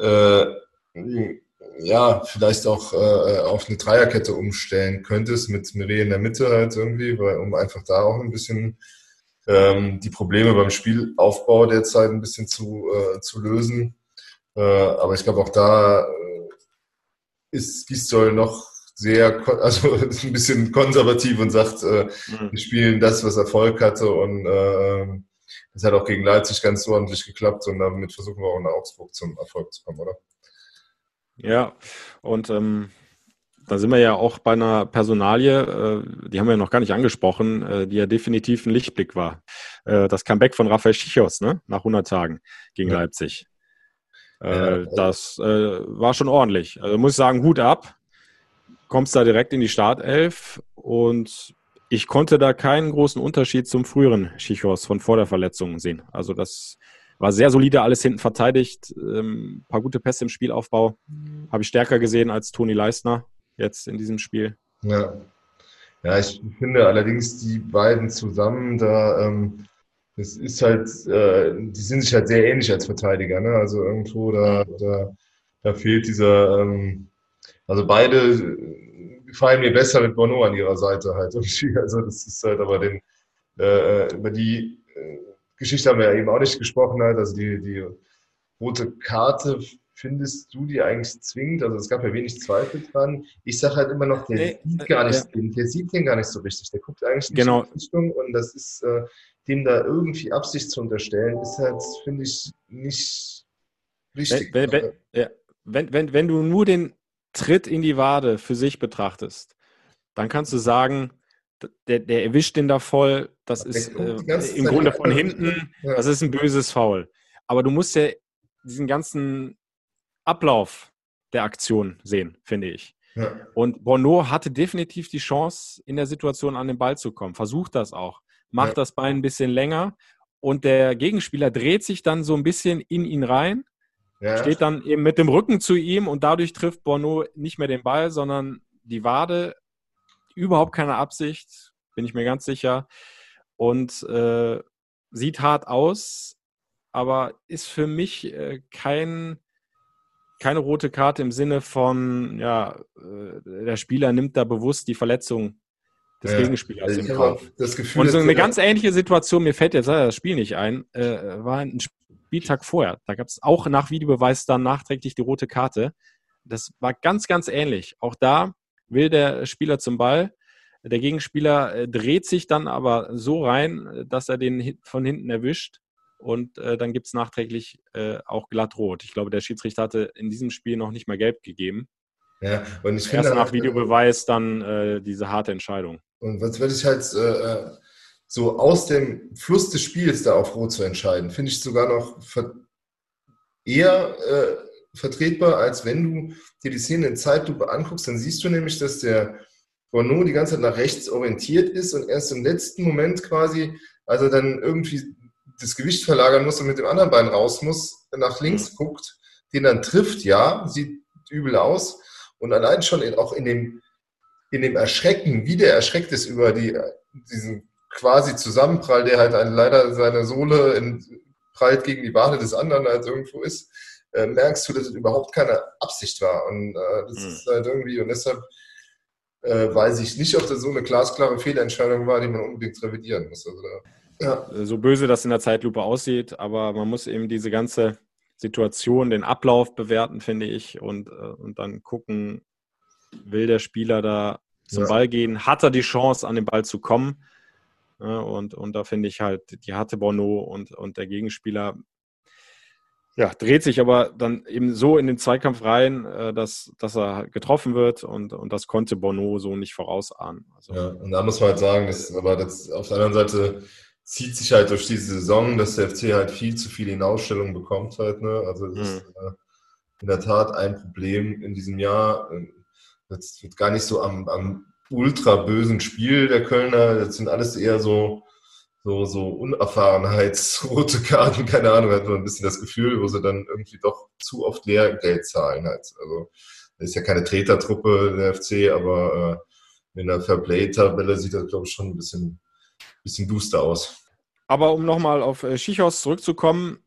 äh, ja, vielleicht auch äh, auf eine Dreierkette umstellen könntest, mit Mireille in der Mitte halt irgendwie, weil, um einfach da auch ein bisschen ähm, die Probleme beim Spielaufbau derzeit ein bisschen zu, zu lösen. Aber ich glaube, auch da ist Gistol noch sehr, also ein bisschen konservativ und sagt, äh, mhm. wir spielen das, was Erfolg hatte und äh, das hat auch gegen Leipzig ganz ordentlich geklappt und damit versuchen wir auch in Augsburg zum Erfolg zu kommen, oder? Ja, und ähm, da sind wir ja auch bei einer Personalie, äh, die haben wir ja noch gar nicht angesprochen, äh, die ja definitiv ein Lichtblick war. Äh, das Comeback von Rafael Schichos, ne? nach 100 Tagen gegen ja. Leipzig. Äh, ja, das äh, war schon ordentlich. Also muss ich sagen, Hut ab. Kommst da direkt in die Startelf und ich konnte da keinen großen Unterschied zum früheren Schichos von vor der Verletzung sehen. Also das war sehr solide, alles hinten verteidigt, ähm, paar gute Pässe im Spielaufbau. Habe ich stärker gesehen als Toni Leistner jetzt in diesem Spiel. Ja, ja ich finde allerdings die beiden zusammen da, ähm, das ist halt, äh, die sind sich halt sehr ähnlich als Verteidiger. Ne? Also irgendwo da, da, da fehlt dieser, ähm, also beide gefallen mir besser mit Bono an ihrer Seite halt Also das ist halt aber den, äh, über die äh, Geschichte haben wir ja eben auch nicht gesprochen halt. Also die, die rote Karte, findest du die eigentlich zwingend? Also es gab ja wenig Zweifel dran. Ich sage halt immer noch, der nee, sieht gar nicht, ja. der sieht den gar nicht so richtig. Der guckt eigentlich nicht genau. in die Richtung und das ist, äh, dem da irgendwie Absicht zu unterstellen, ist halt, finde ich, nicht richtig. Wenn, wenn, ja. wenn, wenn, wenn du nur den Tritt in die Wade für sich betrachtest, dann kannst du sagen, der, der erwischt den da voll, das ist äh, im Grunde von hinten, das ist ein böses Foul. Aber du musst ja diesen ganzen Ablauf der Aktion sehen, finde ich. Ja. Und Bono hatte definitiv die Chance, in der Situation an den Ball zu kommen. Versucht das auch. Macht ja. das Bein ein bisschen länger und der Gegenspieler dreht sich dann so ein bisschen in ihn rein ja. Steht dann eben mit dem Rücken zu ihm und dadurch trifft Bono nicht mehr den Ball, sondern die Wade. Überhaupt keine Absicht, bin ich mir ganz sicher. Und äh, sieht hart aus, aber ist für mich äh, kein keine rote Karte im Sinne von, ja, äh, der Spieler nimmt da bewusst die Verletzung des ja, Gegenspielers im Kauf. Das Gefühl, Und so eine ganz ähnliche Situation, mir fällt jetzt das Spiel nicht ein, äh, war ein Spieltag vorher. Da gab es auch nach Videobeweis dann nachträglich die rote Karte. Das war ganz, ganz ähnlich. Auch da will der Spieler zum Ball. Der Gegenspieler äh, dreht sich dann aber so rein, dass er den von hinten erwischt. Und äh, dann gibt es nachträglich äh, auch glatt rot. Ich glaube, der Schiedsrichter hatte in diesem Spiel noch nicht mal gelb gegeben. Ja, und ich finde. Erst nach Videobeweis dann äh, diese harte Entscheidung. Und was würde ich halt äh, äh, so aus dem Fluss des Spiels da auf Rot zu entscheiden, finde ich sogar noch eher äh, vertretbar, als wenn du dir die Szene in Zeitlupe anguckst. Dann siehst du nämlich, dass der Bono die ganze Zeit nach rechts orientiert ist und erst im letzten Moment quasi, als er dann irgendwie das Gewicht verlagern muss und mit dem anderen Bein raus muss, nach links guckt, den dann trifft, ja, sieht übel aus. Und allein schon in, auch in dem, in dem Erschrecken, wie der erschreckt ist über die, diesen quasi Zusammenprall, der halt ein, leider seine Sohle in, prallt gegen die Wade des anderen halt irgendwo ist, äh, merkst du, dass es überhaupt keine Absicht war. Und äh, das mhm. ist halt irgendwie, und deshalb äh, weiß ich nicht, ob das so eine glasklare Fehlentscheidung war, die man unbedingt revidieren muss. Also ja. So böse das in der Zeitlupe aussieht, aber man muss eben diese ganze Situation, den Ablauf bewerten, finde ich, und, äh, und dann gucken, will der Spieler da zum ja. Ball gehen, hat er die Chance, an den Ball zu kommen. Ja, und, und da finde ich halt, die hatte Bono und, und der Gegenspieler ja, dreht sich aber dann eben so in den Zweikampf rein, äh, dass, dass er getroffen wird und, und das konnte Bono so nicht vorausahnen. Also, ja, und da muss man halt sagen, dass, aber das, auf der anderen Seite zieht sich halt durch diese Saison, dass der FC halt viel zu viele Hinausstellungen bekommt halt. Ne? Also das ist mhm. äh, in der Tat ein Problem in diesem Jahr. Das wird gar nicht so am, am ultra bösen Spiel der Kölner. Das sind alles eher so so, so Unerfahrenheitsrote Karten, keine Ahnung, hat man ein bisschen das Gefühl, wo sie dann irgendwie doch zu oft Lehrgeld zahlen halt. Also, das ist ja keine Tretertruppe der FC, aber äh, in der Fairplay-Tabelle sieht das, glaube ich, schon ein bisschen, bisschen duster aus. Aber um nochmal auf äh, Schichos zurückzukommen,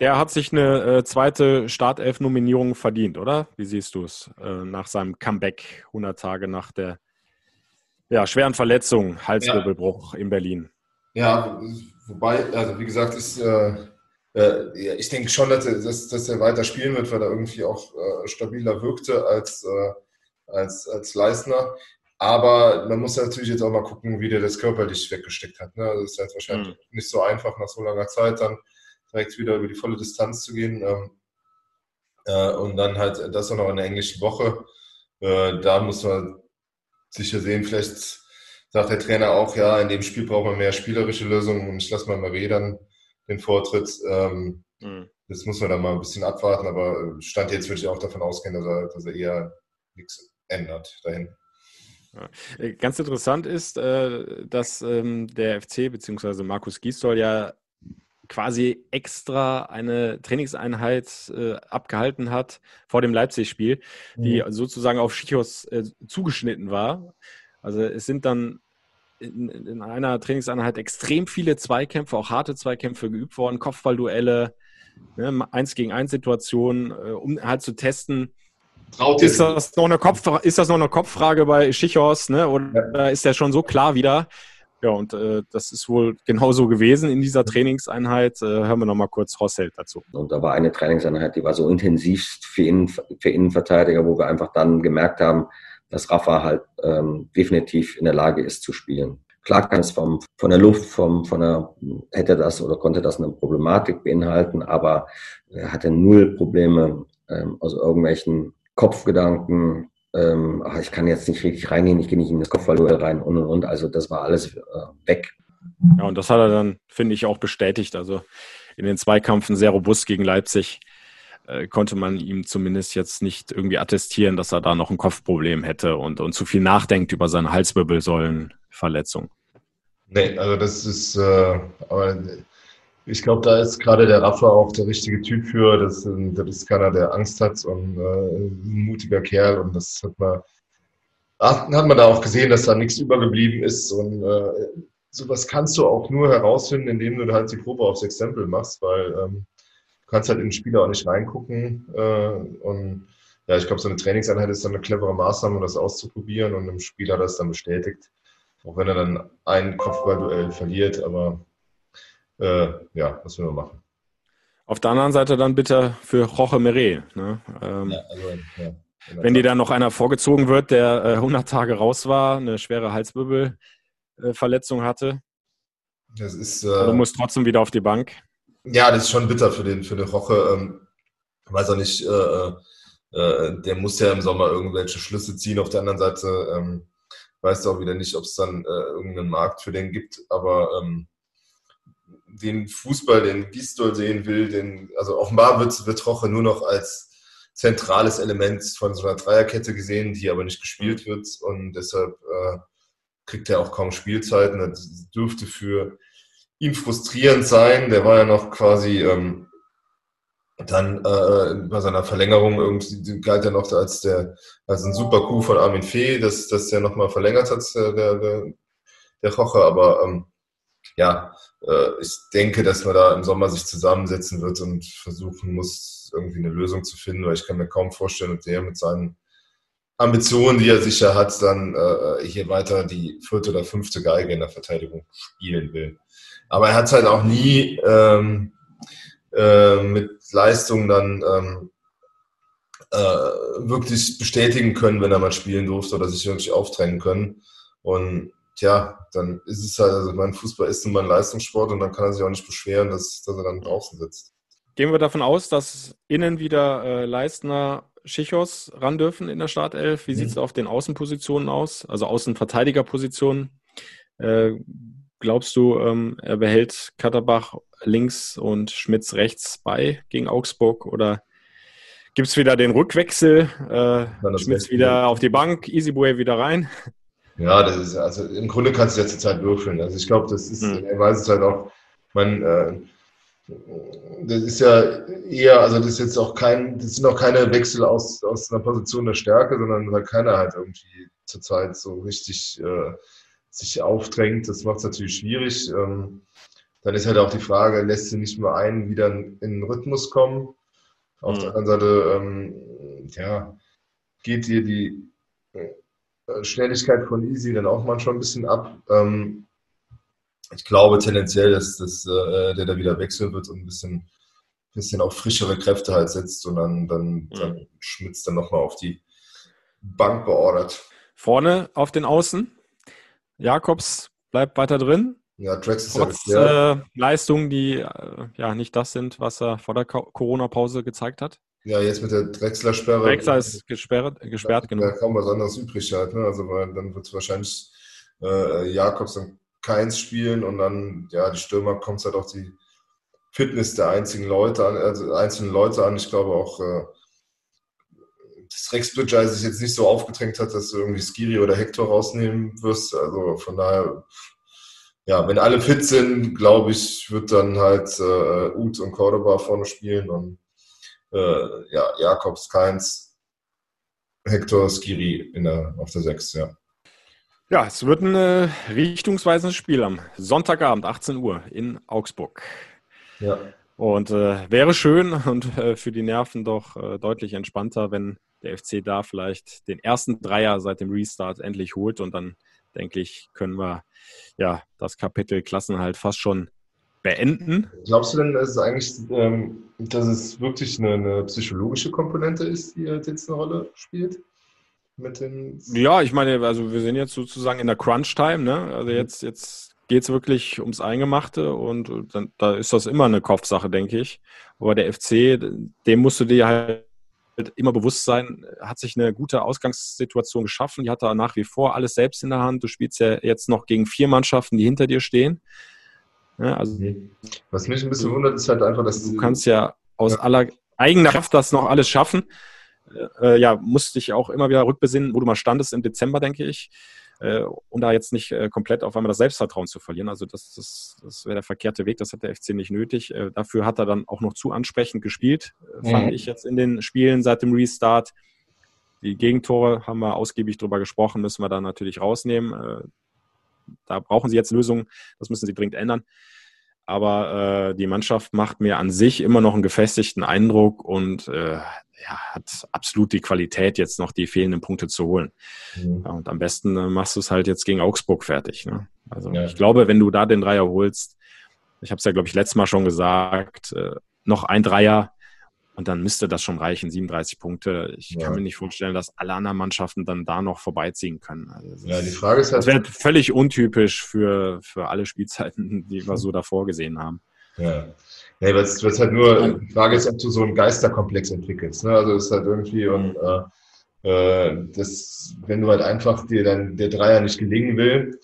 der hat sich eine äh, zweite Startelf-Nominierung verdient, oder? Wie siehst du es äh, nach seinem Comeback 100 Tage nach der ja, schweren Verletzung, Halswirbelbruch ja. in Berlin? Ja, wobei, also wie gesagt, ist, äh, äh, ich denke schon, dass er, dass, dass er weiter spielen wird, weil er irgendwie auch äh, stabiler wirkte als, äh, als, als Leistner. Aber man muss natürlich jetzt auch mal gucken, wie der das körperlich weggesteckt hat. Ne? Also ist jetzt wahrscheinlich mhm. nicht so einfach, nach so langer Zeit dann direkt wieder über die volle Distanz zu gehen. Ähm, äh, und dann halt das auch noch in der englischen Woche. Äh, da muss man sicher sehen, vielleicht sagt der Trainer auch, ja, in dem Spiel braucht man mehr spielerische Lösungen und ich lasse mal Marie dann den Vortritt. Ähm, mhm. Das muss man dann mal ein bisschen abwarten, aber Stand jetzt würde ich auch davon ausgehen, dass er, dass er eher nichts ändert dahin. Ja. Äh, ganz interessant ist, äh, dass ähm, der FC bzw. Markus Gisdol ja quasi extra eine Trainingseinheit äh, abgehalten hat vor dem Leipzig-Spiel, die mhm. sozusagen auf Schichos zugeschnitten war. Also es sind dann in, in, einer Trainingseinheit extrem viele Zweikämpfe, auch harte Zweikämpfe geübt worden, Kopfballduelle, ne, eins gegen eins Situationen, äh, um halt zu testen, ist das, noch eine Kopf, ist das noch eine Kopffrage bei Schichos, ne? Oder ja. ist der schon so klar wieder? Ja, und äh, das ist wohl genauso gewesen in dieser Trainingseinheit. Äh, hören wir nochmal kurz Hosselt dazu. Und da war eine Trainingseinheit, die war so intensiv für, Innen, für Innenverteidiger, wo wir einfach dann gemerkt haben, dass Rafa halt ähm, definitiv in der Lage ist zu spielen. Klar kann es vom, von der Luft, vom, von der, hätte das oder konnte das eine Problematik beinhalten, aber er hatte null Probleme ähm, aus irgendwelchen Kopfgedanken. Ähm, ach, ich kann jetzt nicht richtig reingehen, ich gehe nicht in das Kopfballduell rein und und und. Also das war alles äh, weg. Ja, und das hat er dann, finde ich, auch bestätigt. Also in den Zweikampfen sehr robust gegen Leipzig. Äh, konnte man ihm zumindest jetzt nicht irgendwie attestieren, dass er da noch ein Kopfproblem hätte und, und zu viel nachdenkt über seine Halswirbelsäulenverletzung. Nee, also das ist, äh, aber ich glaube, da ist gerade der Rafa auch der richtige Typ für. Das, das ist keiner, der Angst hat und äh, ein mutiger Kerl und das hat man, hat man da auch gesehen, dass da nichts übergeblieben ist und äh, sowas kannst du auch nur herausfinden, indem du halt die Probe aufs Exempel machst, weil ähm, kannst halt in den Spieler auch nicht reingucken. Äh, und ja, ich glaube, so eine Trainingseinheit ist dann eine clevere Maßnahme, um das auszuprobieren und dem Spieler das dann bestätigt. Auch wenn er dann ein Kopfballduell verliert, aber äh, ja, was will man machen. Auf der anderen Seite dann bitte für Roche Meret. Ne? Ähm, ja, also, ja, wenn dir dann noch einer vorgezogen wird, der äh, 100 Tage raus war, eine schwere Halswirbelverletzung hatte. Das ist, äh, du musst trotzdem wieder auf die Bank. Ja, das ist schon bitter für den, für den Roche. Ähm, weiß auch nicht, äh, äh, der muss ja im Sommer irgendwelche Schlüsse ziehen. Auf der anderen Seite ähm, weißt du auch wieder nicht, ob es dann äh, irgendeinen Markt für den gibt. Aber ähm, den Fußball, den Gistol sehen will, den, also offenbar wird, wird Roche nur noch als zentrales Element von so einer Dreierkette gesehen, die aber nicht gespielt wird. Und deshalb äh, kriegt er auch kaum Spielzeiten. Das dürfte für ihn frustrierend sein. Der war ja noch quasi ähm, dann äh, bei seiner Verlängerung irgendwie galt er noch als der als ein super Coup von Armin Fee, dass dass der nochmal verlängert hat der der, der Roche, aber ähm, ja, äh, ich denke, dass man da im Sommer sich zusammensetzen wird und versuchen muss, irgendwie eine Lösung zu finden, weil ich kann mir kaum vorstellen, dass der mit seinen Ambitionen, die er sicher hat, dann äh, hier weiter die vierte oder fünfte Geige in der Verteidigung spielen will. Aber er hat es halt auch nie ähm, äh, mit Leistung dann ähm, äh, wirklich bestätigen können, wenn er mal spielen durfte oder sich wirklich aufdrängen können. Und tja, dann ist es halt, also mein Fußball ist nun mal ein Leistungssport und dann kann er sich auch nicht beschweren, dass, dass er dann draußen sitzt. Gehen wir davon aus, dass innen wieder äh, Leistner Schichos ran dürfen in der Startelf. Wie mhm. sieht es auf den Außenpositionen aus, also Außenverteidigerpositionen? Äh, Glaubst du, ähm, er behält Katterbach links und Schmitz rechts bei gegen Augsburg oder gibt es wieder den Rückwechsel? Äh, Schmitz wieder auf die Bank, Easybway wieder rein? Ja, das ist, also im Grunde kannst du jetzt Zeit würfeln. Also ich glaube, das ist, mhm. er weiß es halt auch, man, äh, das ist ja eher, also das ist jetzt auch kein, das sind auch keine Wechsel aus, aus einer Position der Stärke, sondern weil keiner halt irgendwie zurzeit so richtig äh, sich aufdrängt. Das macht es natürlich schwierig. Ähm, dann ist halt auch die Frage, lässt sie nicht nur einen wieder in den Rhythmus kommen? Auf mhm. der anderen Seite, ähm, ja, geht dir die Schnelligkeit von Easy dann auch manchmal ein bisschen ab. Ähm, ich glaube tendenziell, dass, dass äh, der da wieder wechseln wird und ein bisschen, bisschen auf frischere Kräfte halt setzt und dann, dann, mhm. dann Schmitz dann nochmal auf die Bank beordert. Vorne auf den Außen? Jakobs bleibt weiter drin. Ja, Drax ist Trotz ja, äh, Leistungen, die äh, ja nicht das sind, was er vor der Corona-Pause gezeigt hat. Ja, jetzt mit der Drechsler-Sperre. Drechsler ist gesperrt, gesperrt genau. Da kaum was anderes übrig halt. Ne? Also weil dann wird es wahrscheinlich äh, Jakobs und Keins spielen und dann, ja, die Stürmer kommt halt auch die Fitness der einzigen Leute an, also einzelnen Leute an. Ich glaube auch, äh, das Rex Bridger sich jetzt nicht so aufgedrängt hat, dass du irgendwie Skiri oder Hector rausnehmen wirst. Also von daher, ja, wenn alle fit sind, glaube ich, wird dann halt äh, Uth und Cordoba vorne spielen und äh, ja, Jakobs, Keins, Hector, Skiri in der, auf der 6, ja. Ja, es wird ein äh, richtungsweisendes Spiel am Sonntagabend, 18 Uhr in Augsburg. Ja. Und äh, wäre schön und äh, für die Nerven doch äh, deutlich entspannter, wenn der FC da vielleicht den ersten Dreier seit dem Restart endlich holt und dann denke ich, können wir ja das Kapitel Klassenhalt fast schon beenden. Glaubst du denn, dass es eigentlich, ähm, dass es wirklich eine, eine, psychologische Komponente ist, die jetzt eine Rolle spielt? Mit den ja, ich meine, also wir sind jetzt sozusagen in der Crunch-Time, ne? Also mhm. jetzt, jetzt geht es wirklich ums Eingemachte und dann, da ist das immer eine Kopfsache, denke ich. Aber der FC, dem musst du dir halt immer bewusst sein, hat sich eine gute Ausgangssituation geschaffen. Die hat da nach wie vor alles selbst in der Hand. Du spielst ja jetzt noch gegen vier Mannschaften, die hinter dir stehen. Ja, also, Was mich ein bisschen wundert, ist halt einfach, dass du kannst ja aus ja. aller eigener Kraft das noch alles schaffen. Äh, ja, musst dich auch immer wieder rückbesinnen, wo du mal standest im Dezember, denke ich äh, und da jetzt nicht äh, komplett auf einmal das Selbstvertrauen zu verlieren. Also das, das, das wäre der verkehrte Weg, das hat der FC nicht nötig. Äh, dafür hat er dann auch noch zu ansprechend gespielt, äh, fand mhm. ich jetzt in den Spielen seit dem Restart. Die Gegentore haben wir ausgiebig drüber gesprochen, müssen wir da natürlich rausnehmen. Da brauchen sie jetzt Lösungen, das müssen sie dringend ändern. aber äh, die Mannschaft macht mir an sich immer noch einen gefestigten Eindruck und äh, ja, hat absolut die Qualität, jetzt noch die fehlenden Punkte zu holen. Mhm. Ja, und am besten äh, machst du es halt jetzt gegen Augsburg fertig. Ne? Also ja. ich glaube, wenn du da den Dreier holst, ich habe es ja, glaube ich, letztes Mal schon gesagt, äh, noch ein Dreier und dann müsste das schon reichen, 37 Punkte. Ich ja. kann mir nicht vorstellen, dass alle anderen Mannschaften dann da noch vorbeiziehen können. Also ja, die Frage ist halt. Das wäre völlig untypisch für, für alle Spielzeiten, die wir so davor gesehen haben. Ja. Nee, was, was halt nur, die Frage ist, ob du so einen Geisterkomplex entwickelst. Ne? Also es ist halt irgendwie und äh, äh, das, wenn du halt einfach dir dann der Dreier nicht gelingen will,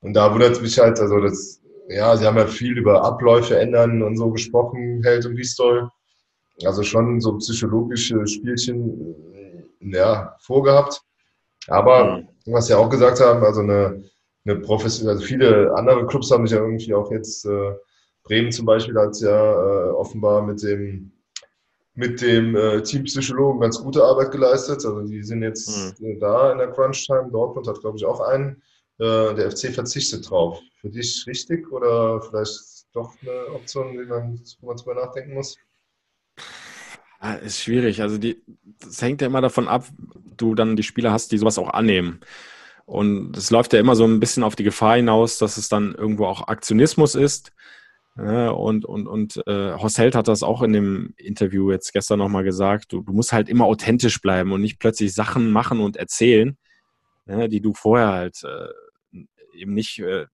und da wundert es mich halt, also das, ja, sie haben ja viel über Abläufe ändern und so gesprochen, Held und Pistol. Also schon so psychologische Spielchen ja, vorgehabt. Aber mhm. was sie auch gesagt haben, also eine, eine professionelle, also viele andere Clubs haben sich ja irgendwie auch jetzt äh, Bremen zum Beispiel hat ja äh, offenbar mit dem, mit dem äh, Teampsychologen ganz gute Arbeit geleistet. Also die sind jetzt mhm. da in der Crunch-Time. Dortmund hat, glaube ich, auch einen. Äh, der FC verzichtet drauf. Für dich richtig oder vielleicht doch eine Option, man, wo man drüber nachdenken muss? Ja, ist schwierig. Also die, das hängt ja immer davon ab, du dann die Spieler hast, die sowas auch annehmen. Und es läuft ja immer so ein bisschen auf die Gefahr hinaus, dass es dann irgendwo auch Aktionismus ist. Ja, und und, und äh, Horst Held hat das auch in dem Interview jetzt gestern nochmal gesagt. Du, du musst halt immer authentisch bleiben und nicht plötzlich Sachen machen und erzählen, ja, die du vorher halt äh, eben nicht äh,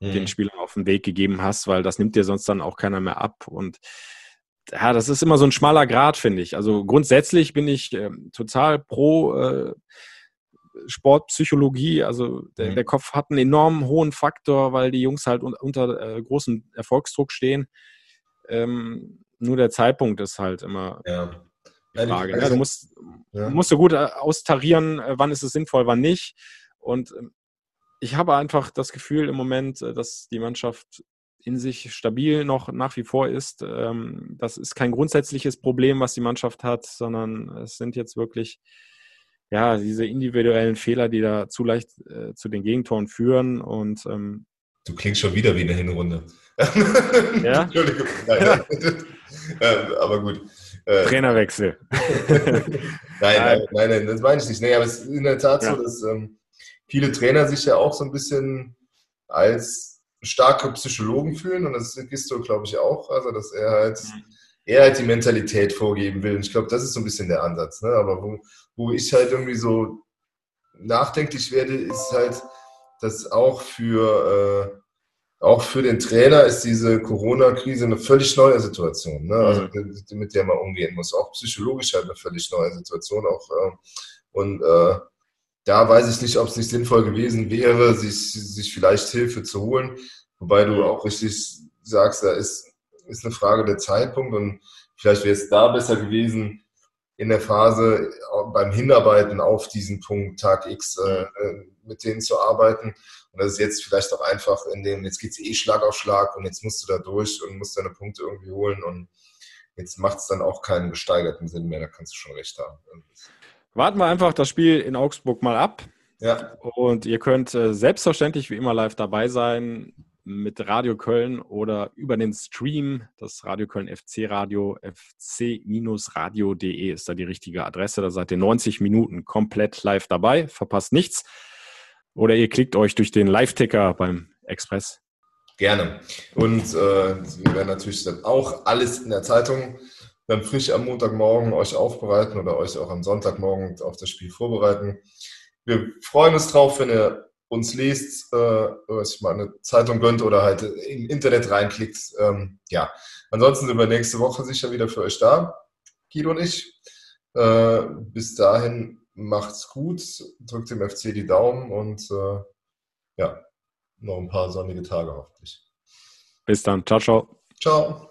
mhm. den Spielern auf den Weg gegeben hast, weil das nimmt dir sonst dann auch keiner mehr ab. Und ja, das ist immer so ein schmaler Grad, finde ich. Also grundsätzlich bin ich äh, total pro äh, Sportpsychologie. Also der, mhm. der, Kopf hat einen enorm hohen Faktor, weil die Jungs halt un unter äh, großem Erfolgsdruck stehen. Ähm, nur der Zeitpunkt ist halt immer ja. die Frage. Ja, ne? du musst, ja. musst du gut äh, austarieren, äh, wann ist es sinnvoll, wann nicht. Und ähm, ich habe einfach das Gefühl im Moment, äh, dass die Mannschaft in sich stabil noch nach wie vor ist. Ähm, das ist kein grundsätzliches Problem, was die Mannschaft hat, sondern es sind jetzt wirklich ja, diese individuellen Fehler, die da zu leicht äh, zu den Gegentoren führen. Und ähm, du klingst schon wieder wie eine Hinrunde. Ja? Entschuldigung. Nein, ähm, aber gut. Äh, Trainerwechsel. nein, nein, nein, nein, das meine ich nicht. Nee, aber es ist in der Tat ja. so, dass ähm, viele Trainer sich ja auch so ein bisschen als starke Psychologen fühlen und das ist Gisto, glaube ich, auch. Also, dass er halt, er halt die Mentalität vorgeben will. Und ich glaube, das ist so ein bisschen der Ansatz. Ne? Aber wo, wo ich halt irgendwie so nachdenklich werde, ist halt, dass auch für, äh, auch für den Trainer ist diese Corona-Krise eine völlig neue Situation, ne? also mhm. mit der man umgehen muss. Auch psychologisch halt eine völlig neue Situation. Auch, äh, und äh, da weiß ich nicht, ob es nicht sinnvoll gewesen wäre, sich, sich vielleicht Hilfe zu holen. Wobei du mhm. auch richtig sagst, da ist, ist eine Frage der Zeitpunkt und vielleicht wäre es da besser gewesen, in der Phase äh, beim Hinarbeiten auf diesen Punkt Tag X äh, äh, mit denen zu arbeiten. Und das ist jetzt vielleicht auch einfach in dem, jetzt geht es eh Schlag auf Schlag und jetzt musst du da durch und musst deine Punkte irgendwie holen und jetzt macht es dann auch keinen gesteigerten Sinn mehr, da kannst du schon recht haben. Warten wir einfach das Spiel in Augsburg mal ab. Ja. Und ihr könnt äh, selbstverständlich wie immer live dabei sein mit Radio Köln oder über den Stream, das Radio Köln FC Radio, fc-radio.de ist da die richtige Adresse. Da seid ihr 90 Minuten komplett live dabei, verpasst nichts. Oder ihr klickt euch durch den Live-Ticker beim Express. Gerne. Und äh, wir werden natürlich dann auch alles in der Zeitung dann frisch am Montagmorgen euch aufbereiten oder euch auch am Sonntagmorgen auf das Spiel vorbereiten. Wir freuen uns drauf, wenn ihr uns liest, äh, was ich mal eine Zeitung gönnt oder halt im Internet reinklickt. Ähm, ja, ansonsten sind wir nächste Woche sicher wieder für euch da, Guido und ich. Äh, bis dahin macht's gut, drückt dem FC die Daumen und äh, ja, noch ein paar sonnige Tage hoffentlich. Bis dann. Ciao, ciao. Ciao.